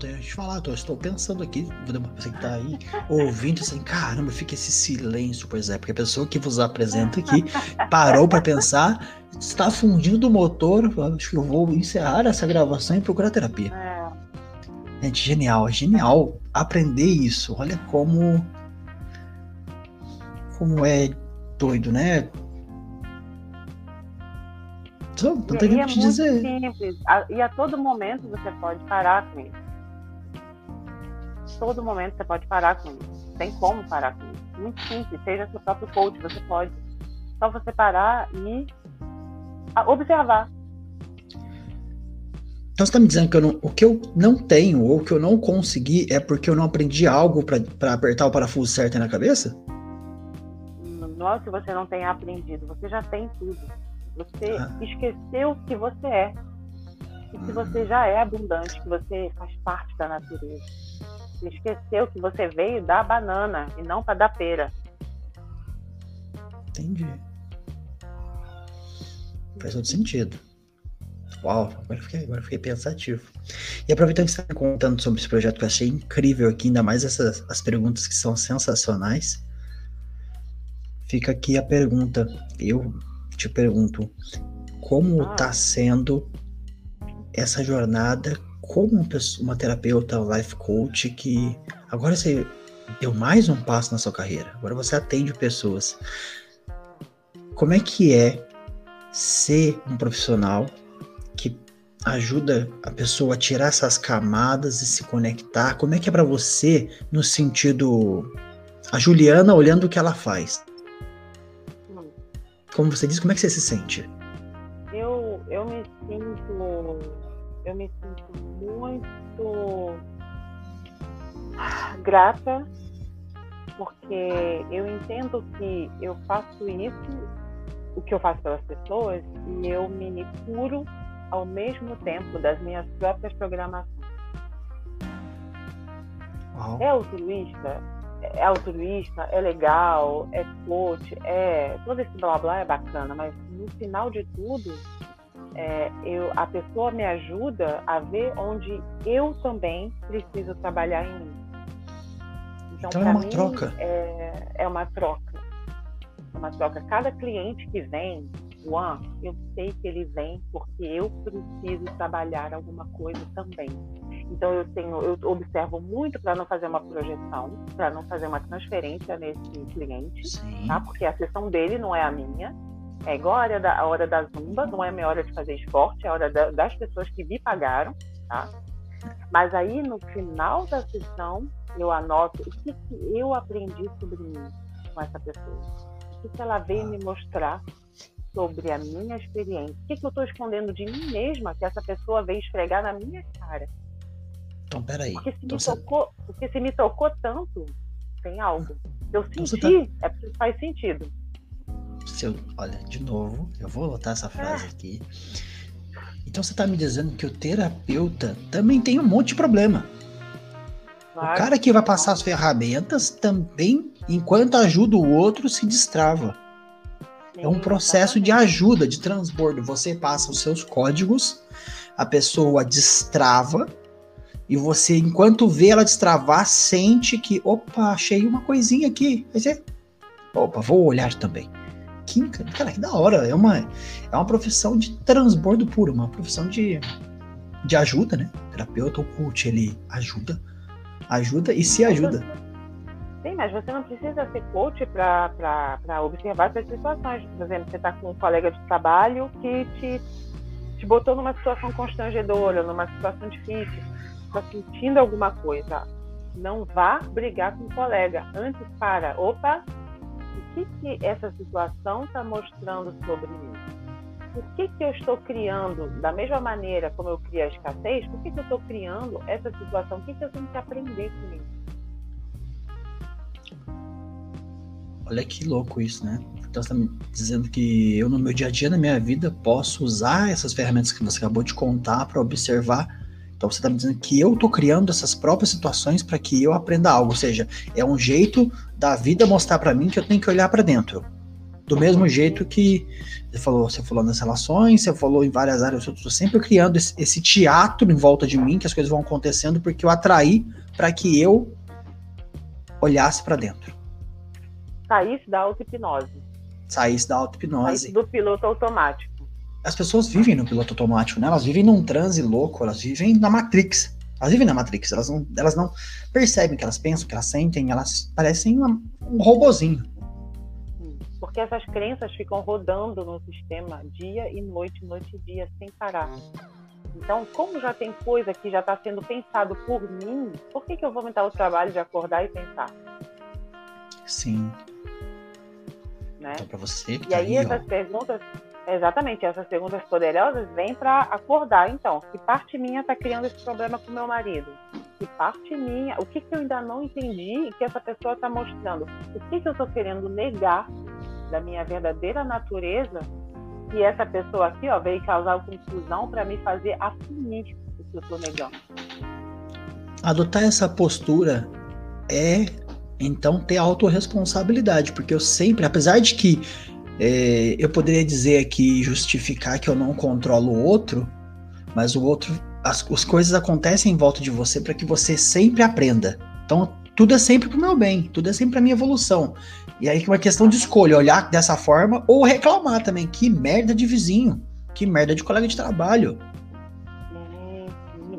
tenho a gente falar, tô, estou pensando aqui, você que tá aí ouvindo assim, caramba, fica esse silêncio, pois é, porque a pessoa que vos apresenta aqui parou para pensar, está fundindo do motor, acho que eu vou encerrar essa gravação e procurar terapia. É. Gente, genial, é genial aprender isso. Olha como como é doido, né? Não, não tem o que te é dizer. Simples. E a todo momento você pode parar com isso todo momento você pode parar com isso. Tem como parar com isso. Muito simples, seja seu próprio coach, você pode. Só você parar e observar. Então você está me dizendo que não, o que eu não tenho ou que eu não consegui é porque eu não aprendi algo para apertar o parafuso certo na cabeça? Não é que você não tenha aprendido, você já tem tudo. Você ah. esqueceu que você é. E que você já é abundante, que você faz parte da natureza esqueceu que você veio da banana e não para da pera. Entendi. Faz todo sentido. Uau, agora eu fiquei, agora eu fiquei pensativo. E aproveitando que você está contando sobre esse projeto que eu achei incrível aqui, ainda mais essas as perguntas que são sensacionais, fica aqui a pergunta. Eu te pergunto, como está ah. sendo essa jornada como uma, pessoa, uma terapeuta life coach que agora você deu mais um passo na sua carreira, agora você atende pessoas. Como é que é ser um profissional que ajuda a pessoa a tirar essas camadas e se conectar? Como é que é para você no sentido a Juliana olhando o que ela faz? Como você diz, como é que você se sente? Eu, eu me sinto eu me sinto muito grata porque eu entendo que eu faço isso, o que eu faço pelas pessoas, e eu me curo ao mesmo tempo das minhas próprias programações. É altruísta? É altruísta, é legal, é coach, é. Todo esse blá blá é bacana, mas no final de tudo, é, eu, a pessoa me ajuda a ver onde eu também preciso trabalhar em mim. Então, então é uma mim, troca. É, é uma troca. É uma troca. Cada cliente que vem, Juan, eu sei que ele vem porque eu preciso trabalhar alguma coisa também. Então eu tenho, eu observo muito para não fazer uma projeção, para não fazer uma transferência nesse cliente, Sim. tá? Porque a sessão dele não é a minha. É igual a hora da, a hora da zumba, não é a minha hora de fazer esporte, é a hora da, das pessoas que me pagaram, tá? Mas aí no final da sessão eu anoto o que, que eu aprendi sobre mim com essa pessoa, o que, que ela veio me mostrar sobre a minha experiência, o que, que eu estou escondendo de mim mesma que essa pessoa veio esfregar na minha cara. Então, peraí. Porque se, então, me, tocou, porque se me tocou tanto, tem algo. Eu então, senti, tá... é porque faz sentido. Se eu, olha, de novo, eu vou botar essa frase é. aqui. Então você está me dizendo que o terapeuta também tem um monte de problema. Claro. O cara que vai passar as ferramentas também, enquanto ajuda o outro, se destrava. Sim, é um processo exatamente. de ajuda, de transbordo. Você passa os seus códigos, a pessoa destrava, e você, enquanto vê ela destravar, sente que, opa, achei uma coisinha aqui. Aí você, opa, vou olhar também. Cara, que da hora. É uma, é uma profissão de transbordo puro, uma profissão de, de ajuda, né? O terapeuta ou coach, ele ajuda, ajuda e se ajuda. Sim, mas você não precisa ser coach para observar essas situações. Por exemplo, você está com um colega de trabalho que te, te botou numa situação constrangedora, numa situação difícil, está sentindo alguma coisa. Não vá brigar com o colega. Antes, para, opa, o que, que essa situação está mostrando sobre mim? Por que, que eu estou criando, da mesma maneira como eu criei a escassez, por que, que eu estou criando essa situação? O que, que eu tenho que aprender com isso? Olha que louco isso, né? Então você está me dizendo que eu, no meu dia a dia, na minha vida, posso usar essas ferramentas que você acabou de contar para observar. Então você está me dizendo que eu estou criando essas próprias situações para que eu aprenda algo. Ou seja, é um jeito da vida mostrar para mim que eu tenho que olhar para dentro. Do mesmo jeito que você falou, você falou nas relações, você falou em várias áreas, eu estou sempre criando esse, esse teatro em volta de mim, que as coisas vão acontecendo porque eu atraí para que eu olhasse para dentro saísse da auto-hipnose. Saísse da auto-hipnose. Saísse do piloto automático. As pessoas vivem no piloto automático, né? Elas vivem num transe louco, elas vivem na Matrix. Elas vivem na Matrix, elas não, elas não percebem que elas pensam, que elas sentem, elas parecem uma, um robozinho. Porque essas crenças ficam rodando no sistema dia e noite, noite e dia, sem parar. Então, como já tem coisa que já está sendo pensado por mim, por que, que eu vou me dar o trabalho de acordar e pensar? Sim. Né? Então, para você. e aí, aí essas ó. perguntas, exatamente, essas perguntas poderosas vêm para acordar. Então, que parte minha está criando esse problema com meu marido? Que parte minha, o que, que eu ainda não entendi e que essa pessoa está mostrando? O que, que eu estou querendo negar da minha verdadeira natureza e essa pessoa aqui ó, veio causar confusão para me fazer assumir o que eu estou negando? Adotar essa postura é então, ter autorresponsabilidade, porque eu sempre, apesar de que é, eu poderia dizer aqui, justificar que eu não controlo o outro, mas o outro, as, as coisas acontecem em volta de você para que você sempre aprenda. Então, tudo é sempre pro meu bem, tudo é sempre a minha evolução. E aí que é uma questão de escolha, olhar dessa forma ou reclamar também. Que merda de vizinho, que merda de colega de trabalho.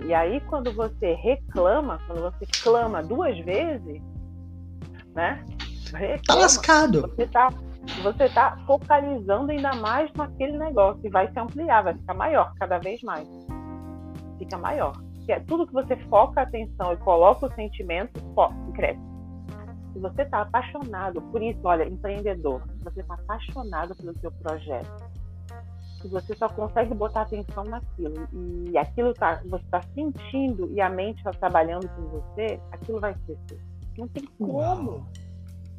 E aí, quando você reclama, quando você clama duas vezes, né? Reclama. Tá lascado. Você tá, você tá focalizando ainda mais naquele negócio e vai se ampliar, vai ficar maior cada vez mais. Fica maior. É tudo que você foca a atenção e coloca o sentimento, foca, cresce. Se você está apaixonado por isso, olha, empreendedor, se você está apaixonado pelo seu projeto, se você só consegue botar atenção naquilo e aquilo tá, você está sentindo e a mente está trabalhando com você, aquilo vai seu. Não tem como. Uau.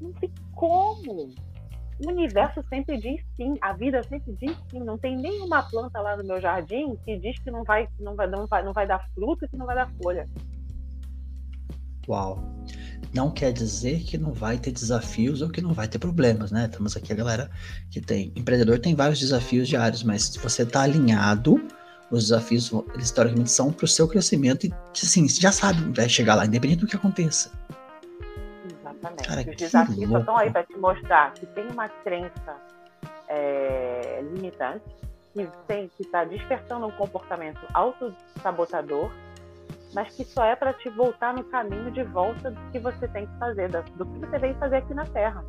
Não tem como. O universo sempre diz sim, a vida sempre diz sim. Não tem nenhuma planta lá no meu jardim que diz que não vai, não vai, não vai, não vai dar fruto que não vai dar folha. Uau. Não quer dizer que não vai ter desafios ou que não vai ter problemas, né? Temos aqui a galera que tem. Empreendedor tem vários desafios diários, mas se você está alinhado, os desafios, historicamente são para o seu crescimento e, assim, você já sabe vai chegar lá, independente do que aconteça. Exatamente. Cara, Os desafios só estão aí para te mostrar que tem uma crença é, limitante, que está despertando um comportamento autossabotador, mas que só é para te voltar no caminho de volta do que você tem que fazer, do que você veio fazer aqui na Terra.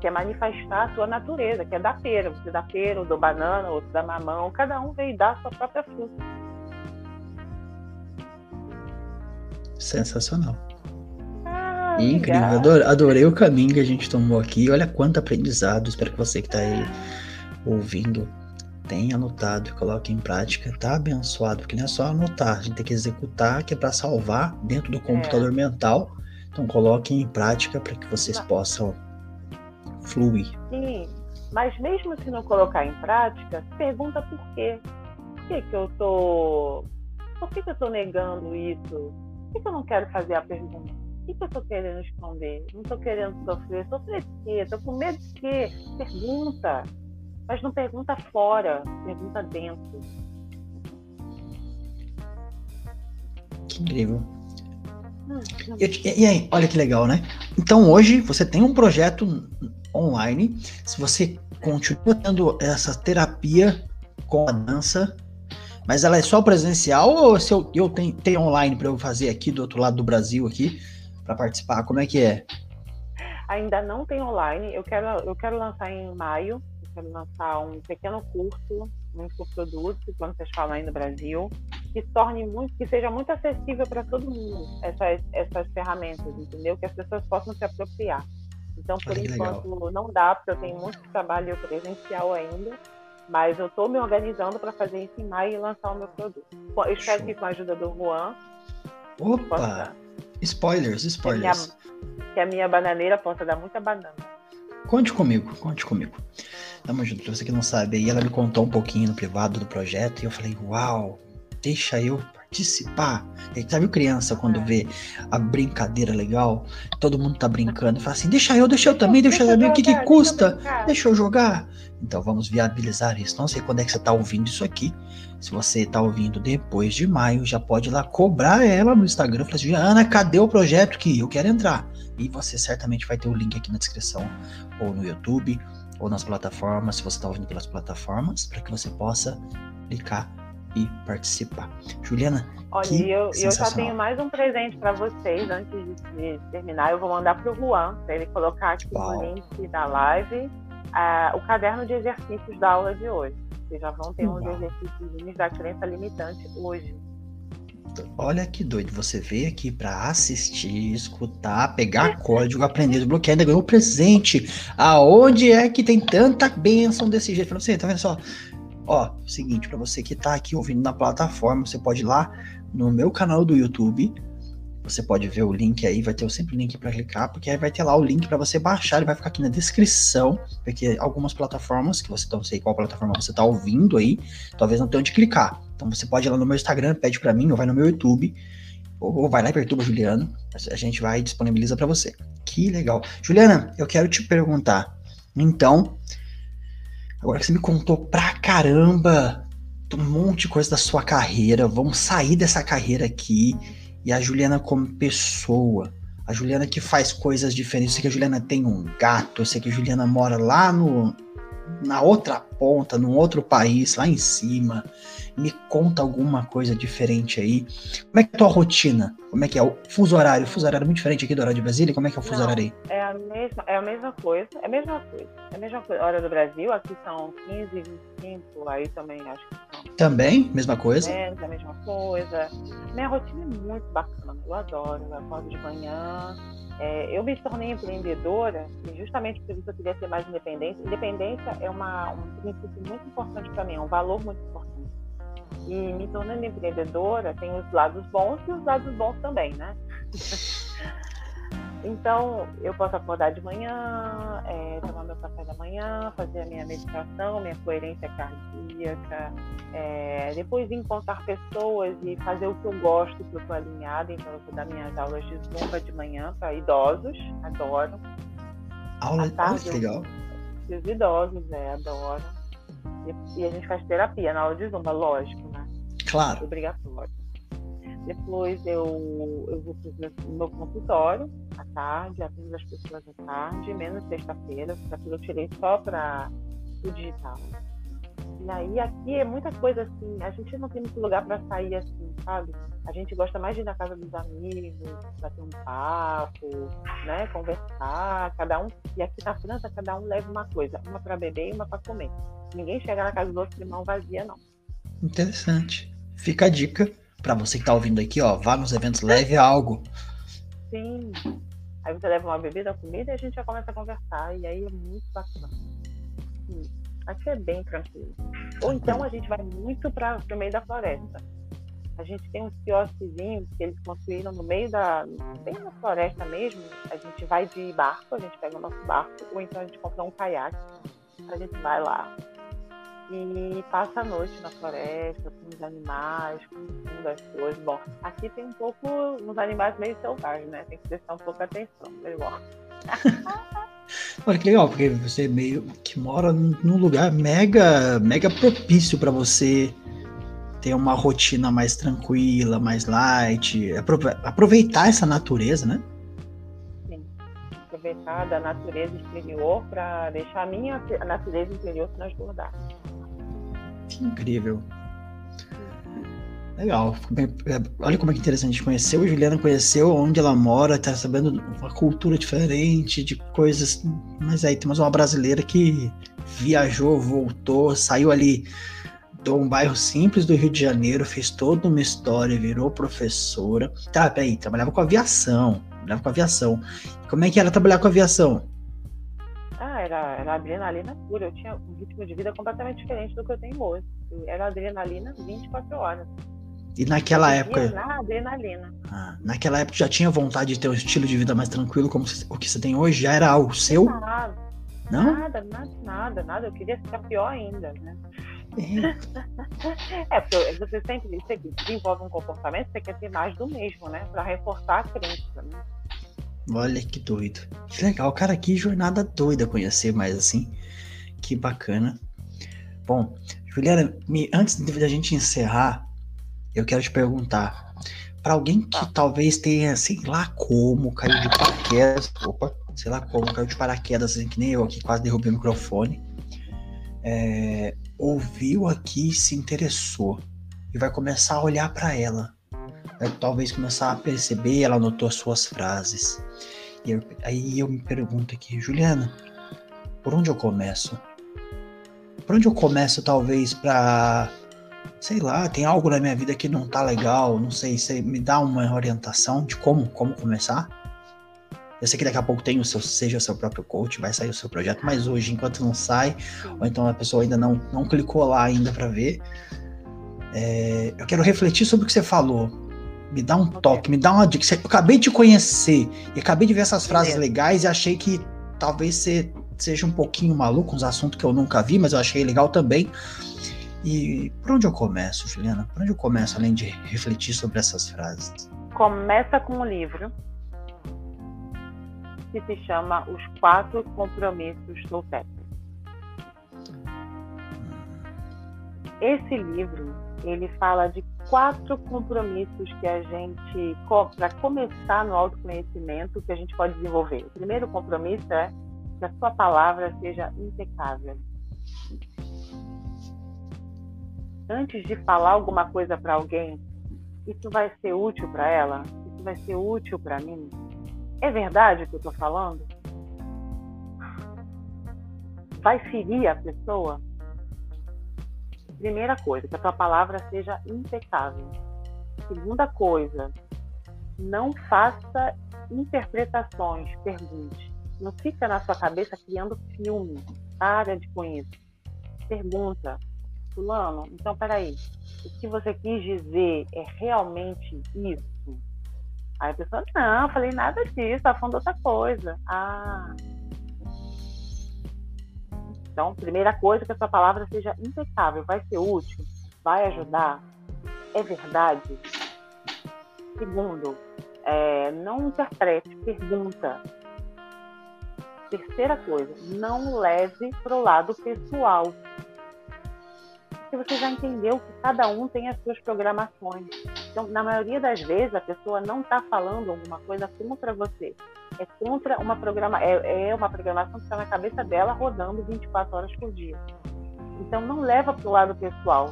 Que é manifestar a sua natureza, que é dar pera. Você dá pera, ou dá banana, outro dá mamão, cada um veio dar a sua própria fruta. Sensacional. Ah, Incrível, adorei, adorei, o caminho que a gente tomou aqui. Olha quanto aprendizado. Espero que você que está aí ouvindo tenha anotado e coloque em prática. Tá abençoado, porque não é só anotar, a gente tem que executar, que é para salvar dentro do computador é. mental. Então coloquem em prática para que vocês possam fluir. Sim, mas mesmo se não colocar em prática, pergunta por quê. Por que, que eu tô. Por que, que eu tô negando isso? Por que, que eu não quero fazer a pergunta? O que, que eu tô querendo esconder? Não tô querendo sofrer. Sofrer de quê? Tô com medo de quê? Pergunta. Mas não pergunta fora, pergunta dentro. Que incrível. Hum, hum. E, e, aí, olha que legal, né? Então hoje você tem um projeto online. Se você continua tendo essa terapia com a dança, mas ela é só presencial ou se eu, eu tenho, tenho online para eu fazer aqui do outro lado do Brasil aqui para participar? Como é que é? Ainda não tem online. Eu quero eu quero lançar em maio. Eu quero lançar um pequeno curso, um infoproduto, quando vocês falam aí no Brasil, que torne muito, que seja muito acessível para todo mundo essas essas ferramentas, entendeu? Que as pessoas possam se apropriar. Então, por enquanto, legal. não dá, porque eu tenho muito trabalho presencial ainda. Mas eu estou me organizando para fazer isso em maio e lançar o meu produto. Eu espero Show. que com a ajuda do Juan. Opa! Spoilers, spoilers. Que a, minha, que a minha bananeira possa dar muita banana. Conte comigo, conte comigo. Tamo junto. Pra você que não sabe, aí ela me contou um pouquinho no privado do projeto e eu falei, uau, deixa eu participar. E sabe criança quando vê a brincadeira legal, todo mundo tá brincando, e fala assim, deixa eu, deixa eu também, deixa eu saber o que que custa, deixa eu jogar. Então vamos viabilizar isso. Não sei quando é que você tá ouvindo isso aqui. Se você tá ouvindo depois de maio, já pode ir lá cobrar ela no Instagram. Falar assim, Ana, cadê o projeto que eu quero entrar? E você certamente vai ter o link aqui na descrição, ou no YouTube, ou nas plataformas, se você está ouvindo pelas plataformas, para que você possa clicar e participar. Juliana, Olha, eu, eu já tenho mais um presente para vocês antes de, terminar. Eu vou mandar para o Juan, para ele colocar aqui Uau. no link da live uh, o caderno de exercícios da aula de hoje. Vocês já vão ter Uau. uns exercícios da crença limitante hoje. Olha que doido, você veio aqui para assistir, escutar, pegar código, aprender, desbloquear, ainda ganhou presente. Aonde é que tem tanta bênção desse jeito? Falei, você tá vendo só? Ó, seguinte, para você que tá aqui ouvindo na plataforma, você pode ir lá no meu canal do YouTube. Você pode ver o link aí, vai ter sempre o link para clicar, porque aí vai ter lá o link para você baixar, ele vai ficar aqui na descrição, porque algumas plataformas, que você não sei qual plataforma você tá ouvindo aí, talvez não tenha onde clicar. Então você pode ir lá no meu Instagram, pede para mim, ou vai no meu YouTube, ou vai lá e perturba Juliano, a gente vai disponibiliza para você. Que legal. Juliana, eu quero te perguntar, então, Agora que você me contou pra caramba um monte de coisa da sua carreira, vamos sair dessa carreira aqui e a Juliana como pessoa. A Juliana que faz coisas diferentes. Eu sei que a Juliana tem um gato, eu sei que a Juliana mora lá no, na outra ponta, num outro país, lá em cima. Me conta alguma coisa diferente aí. Como é que é a tua rotina? Como é que é o fuso horário? O fuso horário é muito diferente aqui do horário de Brasília? Como é que é o fuso Não, horário aí? É a mesma, é a mesma coisa. É a mesma coisa. É a mesma coisa. Hora do Brasil, aqui são 15, 25, aí também acho que são. Também? Mesma coisa? É, a mesma coisa. Minha rotina é muito bacana. Eu adoro. Eu acordo de manhã. É, eu me tornei empreendedora justamente por isso eu queria ser mais independente. Independência é uma, um princípio muito importante para mim, é um valor muito importante. E me tornando empreendedora, tem os lados bons e os lados bons também, né? Então, eu posso acordar de manhã, é, tomar meu café da manhã, fazer a minha meditação, minha coerência cardíaca, é, depois encontrar pessoas e fazer o que eu gosto, que eu estou alinhada. Então, eu vou dar minhas aulas de zumba de manhã para idosos, adoro. Aula, tarde, legal. Os idosos, é, adoro. E, a gente faz terapia na aula de zumba, lógico, né? Claro. Obrigatório. Depois eu, eu vou o meu consultório à tarde, atendo as pessoas à tarde, menos sexta-feira, sexta-feira eu tirei só para o digital. E aí aqui é muita coisa assim, a gente não tem muito lugar para sair assim, sabe? A gente gosta mais de ir na casa dos amigos, bater um papo, né? Conversar, cada um. E aqui na França, cada um leva uma coisa, uma para beber e uma para comer. Ninguém chega na casa do outro de mão vazia, não. Interessante. Fica a dica para você que tá ouvindo aqui, ó, vá nos eventos, leve algo. Sim. Aí você leva uma bebida, uma comida e a gente já começa a conversar. E aí é muito bacana. Sim. Aqui é bem tranquilo. Ou então a gente vai muito para o meio da floresta. A gente tem uns quiosquezinhos que eles construíram no meio da. bem na floresta mesmo. A gente vai de barco, a gente pega o nosso barco, ou então a gente compra um caiaque. A gente vai lá, e passa a noite na floresta com os animais, com as coisas. Bom, aqui tem um pouco uns animais meio selvagens, né? Tem que prestar um pouco atenção, mas bom. Olha que legal, porque você meio que mora num lugar mega, mega propício para você ter uma rotina mais tranquila, mais light, aproveitar essa natureza, né? Sim, aproveitar da natureza exterior para deixar a minha natureza interior transbordar. Que incrível. Legal. É, olha como é interessante. Conheceu a Juliana, conheceu onde ela mora, tá sabendo uma cultura diferente, de coisas. Mas aí temos uma brasileira que viajou, voltou, saiu ali de um bairro simples do Rio de Janeiro, fez toda uma história, virou professora. Tá, peraí, trabalhava com aviação. Trabalhava com aviação. Como é que era trabalhar com aviação? era, era adrenalina pura. Eu tinha um ritmo de vida completamente diferente do que eu tenho hoje. Era adrenalina 24 horas. E naquela época. Na adrenalina. Ah, naquela época já tinha vontade de ter um estilo de vida mais tranquilo como o que você tem hoje? Já era o seu? Nada. Não? Nada, nada, nada, nada. Eu queria ficar pior ainda, né? É, é porque você sempre você desenvolve um comportamento, você quer ter mais do mesmo, né? Para reforçar a crença, né? Olha que doido. Que legal, cara, que jornada doida conhecer mais assim. Que bacana. Bom, Juliana, me, antes da gente encerrar, eu quero te perguntar. Para alguém que ah. talvez tenha, sei lá como, caiu de paraquedas. Opa, sei lá como, caiu de paraquedas, assim, que nem eu aqui, quase derrubei o microfone. É, ouviu aqui se interessou e vai começar a olhar para ela vai talvez começar a perceber, ela anotou as suas frases. E eu, aí eu me pergunto aqui, Juliana, por onde eu começo? Por onde eu começo, talvez, para sei lá, tem algo na minha vida que não tá legal, não sei, você me dá uma orientação de como, como começar? Eu sei que daqui a pouco tem o seu, seja o seu próprio coach, vai sair o seu projeto, mas hoje, enquanto não sai, ou então a pessoa ainda não, não clicou lá ainda para ver, é, eu quero refletir sobre o que você falou. Me dá um toque, me dá uma dica. Eu acabei de conhecer e acabei de ver essas frases legais e achei que talvez você seja um pouquinho maluco, uns assuntos que eu nunca vi, mas eu achei legal também. E por onde eu começo, Juliana? Por onde eu começo, além de refletir sobre essas frases? Começa com um livro que se chama Os Quatro Compromissos do Toltec. Esse livro ele fala de quatro compromissos que a gente, para começar no autoconhecimento, que a gente pode desenvolver. O primeiro compromisso é que a sua palavra seja impecável. Antes de falar alguma coisa para alguém, isso vai ser útil para ela? Isso vai ser útil para mim? É verdade o que eu estou falando? Vai ferir a pessoa? Primeira coisa, que a tua palavra seja impecável. Segunda coisa, não faça interpretações, pergunte. Não fica na sua cabeça criando filme. Para de com isso. Pergunta. Fulano, então peraí. O que você quis dizer é realmente isso? Aí a pessoa, não, falei nada disso, tá falando outra coisa. Ah. Então, primeira coisa, que a sua palavra seja impecável, vai ser útil, vai ajudar, é verdade. Segundo, é, não interprete, pergunta. Terceira coisa, não leve para o lado pessoal porque você já entendeu que cada um tem as suas programações. Então, na maioria das vezes, a pessoa não está falando alguma coisa contra você. É contra uma programa, é, é uma programação que está na cabeça dela rodando 24 horas por dia. Então, não leva para o lado pessoal.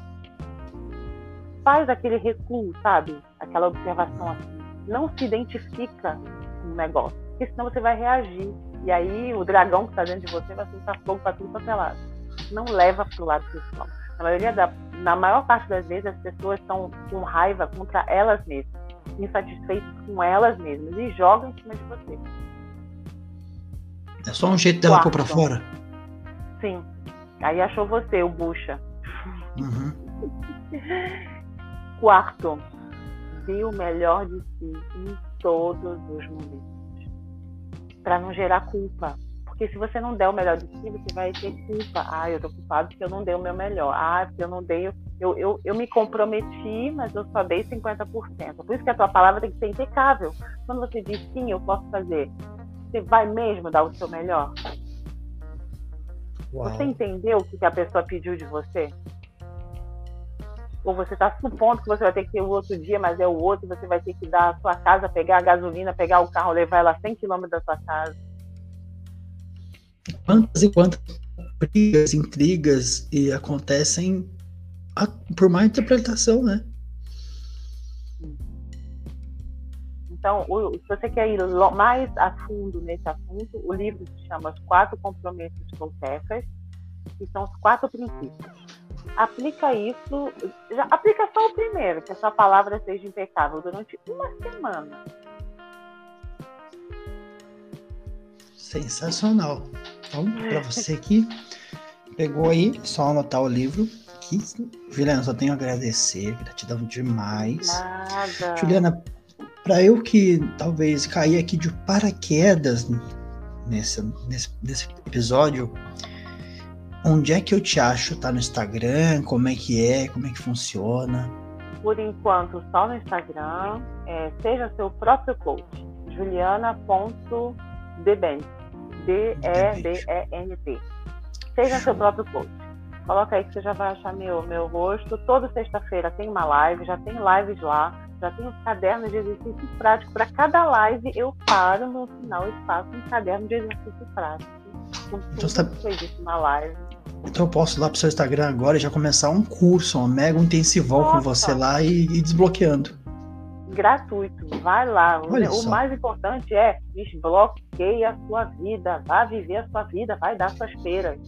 Faz aquele recuo, sabe? Aquela observação assim. Não se identifica com o negócio, porque senão você vai reagir. E aí o dragão que está dentro de você vai soltar fogo para tudo quanto é lado. Não leva para o lado pessoal. Na maioria da, na maior parte das vezes as pessoas estão com raiva contra elas mesmas, insatisfeitas com elas mesmas e jogam em cima de você. É só um jeito dela pôr pra fora? Sim. Aí achou você, o bucha. Uhum. Quarto, dê o melhor de si em todos os momentos. Para não gerar culpa. Porque se você não der o melhor de si, você vai ter culpa. Ah, eu tô culpado porque eu não dei o meu melhor. Ah, porque eu não dei. Eu, eu, eu me comprometi, mas eu só dei 50%. Por isso que a tua palavra tem que ser impecável. Quando você diz sim, eu posso fazer, você vai mesmo dar o seu melhor? Uau. Você entendeu o que a pessoa pediu de você? Ou você está supondo que você vai ter que ter o outro dia, mas é o outro, você vai ter que dar a sua casa, pegar a gasolina, pegar o carro, levar ela 100 km da sua casa quantas e quantas brigas, intrigas e acontecem a, por má interpretação, né? Então, o, se você quer ir mais a fundo nesse assunto, o livro se chama Os Quatro Compromissos Toltecas, que são os quatro princípios. Aplica isso, já, aplica só o primeiro, que a sua palavra seja impecável durante uma semana. Sensacional. Então, para você que pegou aí, só anotar o livro. Que, Juliana, só tenho a agradecer, gratidão demais. Nada. Juliana, para eu que talvez cair aqui de paraquedas nesse, nesse, nesse episódio, onde é que eu te acho? Tá no Instagram? Como é que é? Como é que funciona? Por enquanto, só no Instagram. É, seja seu próprio coach. Juliana.debent. D-E-B-E-N-T. Seja seu próprio coach. Coloca aí que você já vai achar meu, meu rosto. Toda sexta-feira tem uma live, já tem lives lá, já tem os cadernos de exercício prático. Para cada live eu paro no final e faço um caderno de exercício prático. Com então, tá... live. Então eu posso ir lá pro seu Instagram agora e já começar um curso, um mega intensivão Nossa. com você lá e, e desbloqueando gratuito. Vai lá. Olha o só. mais importante é desbloqueie a sua vida. Vá viver a sua vida. Vai dar suas feiras.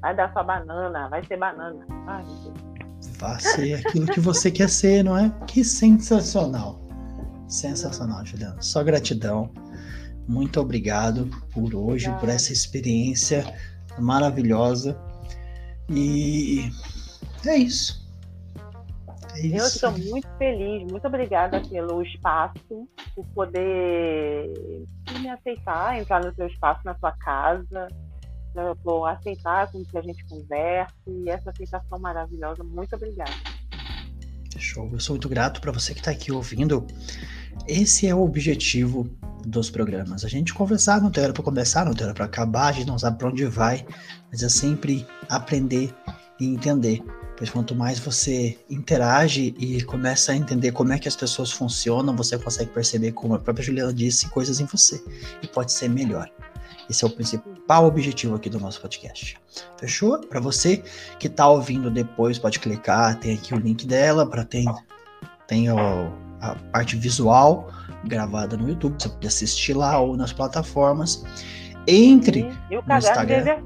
Vai dar sua banana. Vai ser banana. Ai, Vá ser aquilo que você quer ser, não é? Que sensacional. Sensacional, Juliana. Só gratidão. Muito obrigado por hoje, Obrigada. por essa experiência maravilhosa. E é isso. É eu estou muito feliz, muito obrigada pelo espaço, por poder me aceitar, entrar no seu espaço, na sua casa, por aceitar com que a gente converse, e essa aceitação maravilhosa. Muito obrigada. Show, eu sou muito grato para você que está aqui ouvindo. Esse é o objetivo dos programas. A gente conversar, não tem hora para começar, não tem hora para acabar, a gente não sabe para onde vai, mas é sempre aprender e entender Pois quanto mais você interage e começa a entender como é que as pessoas funcionam, você consegue perceber, como a própria Juliana disse, coisas em você e pode ser melhor. Esse é o principal objetivo aqui do nosso podcast. Fechou? Para você que está ouvindo depois, pode clicar, tem aqui o link dela, para tem tem o, a parte visual gravada no YouTube, você pode assistir lá ou nas plataformas. Entre no Instagram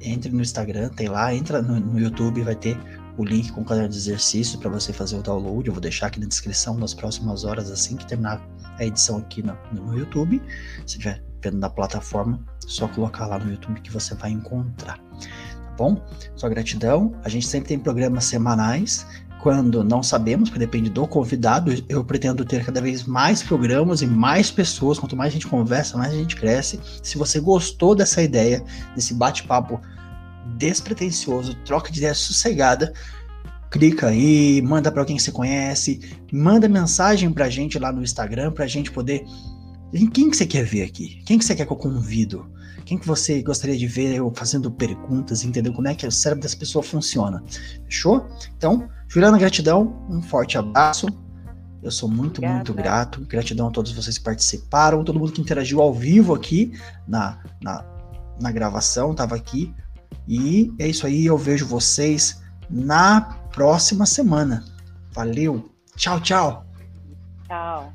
entre no Instagram, tem lá, entra no, no YouTube, vai ter o link com o caderno de exercício para você fazer o download. Eu vou deixar aqui na descrição nas próximas horas, assim que terminar a edição aqui no, no YouTube. Se estiver vendo na plataforma, só colocar lá no YouTube que você vai encontrar. Tá bom? Só gratidão. A gente sempre tem programas semanais quando não sabemos, porque depende do convidado. Eu pretendo ter cada vez mais programas e mais pessoas. Quanto mais a gente conversa, mais a gente cresce. Se você gostou dessa ideia, desse bate-papo despretensioso, troca de ideia sossegada, clica aí, manda para alguém que você conhece, manda mensagem pra gente lá no Instagram pra gente poder quem que você quer ver aqui? Quem que você quer que eu convido? Quem que você gostaria de ver eu fazendo perguntas, entender como é que o cérebro dessa pessoa funciona? Fechou? Então, Juliana, gratidão, um forte abraço. Eu sou muito, Obrigada. muito grato. Gratidão a todos vocês que participaram, todo mundo que interagiu ao vivo aqui na, na, na gravação, estava aqui. E é isso aí, eu vejo vocês na próxima semana. Valeu. Tchau, tchau. Tchau.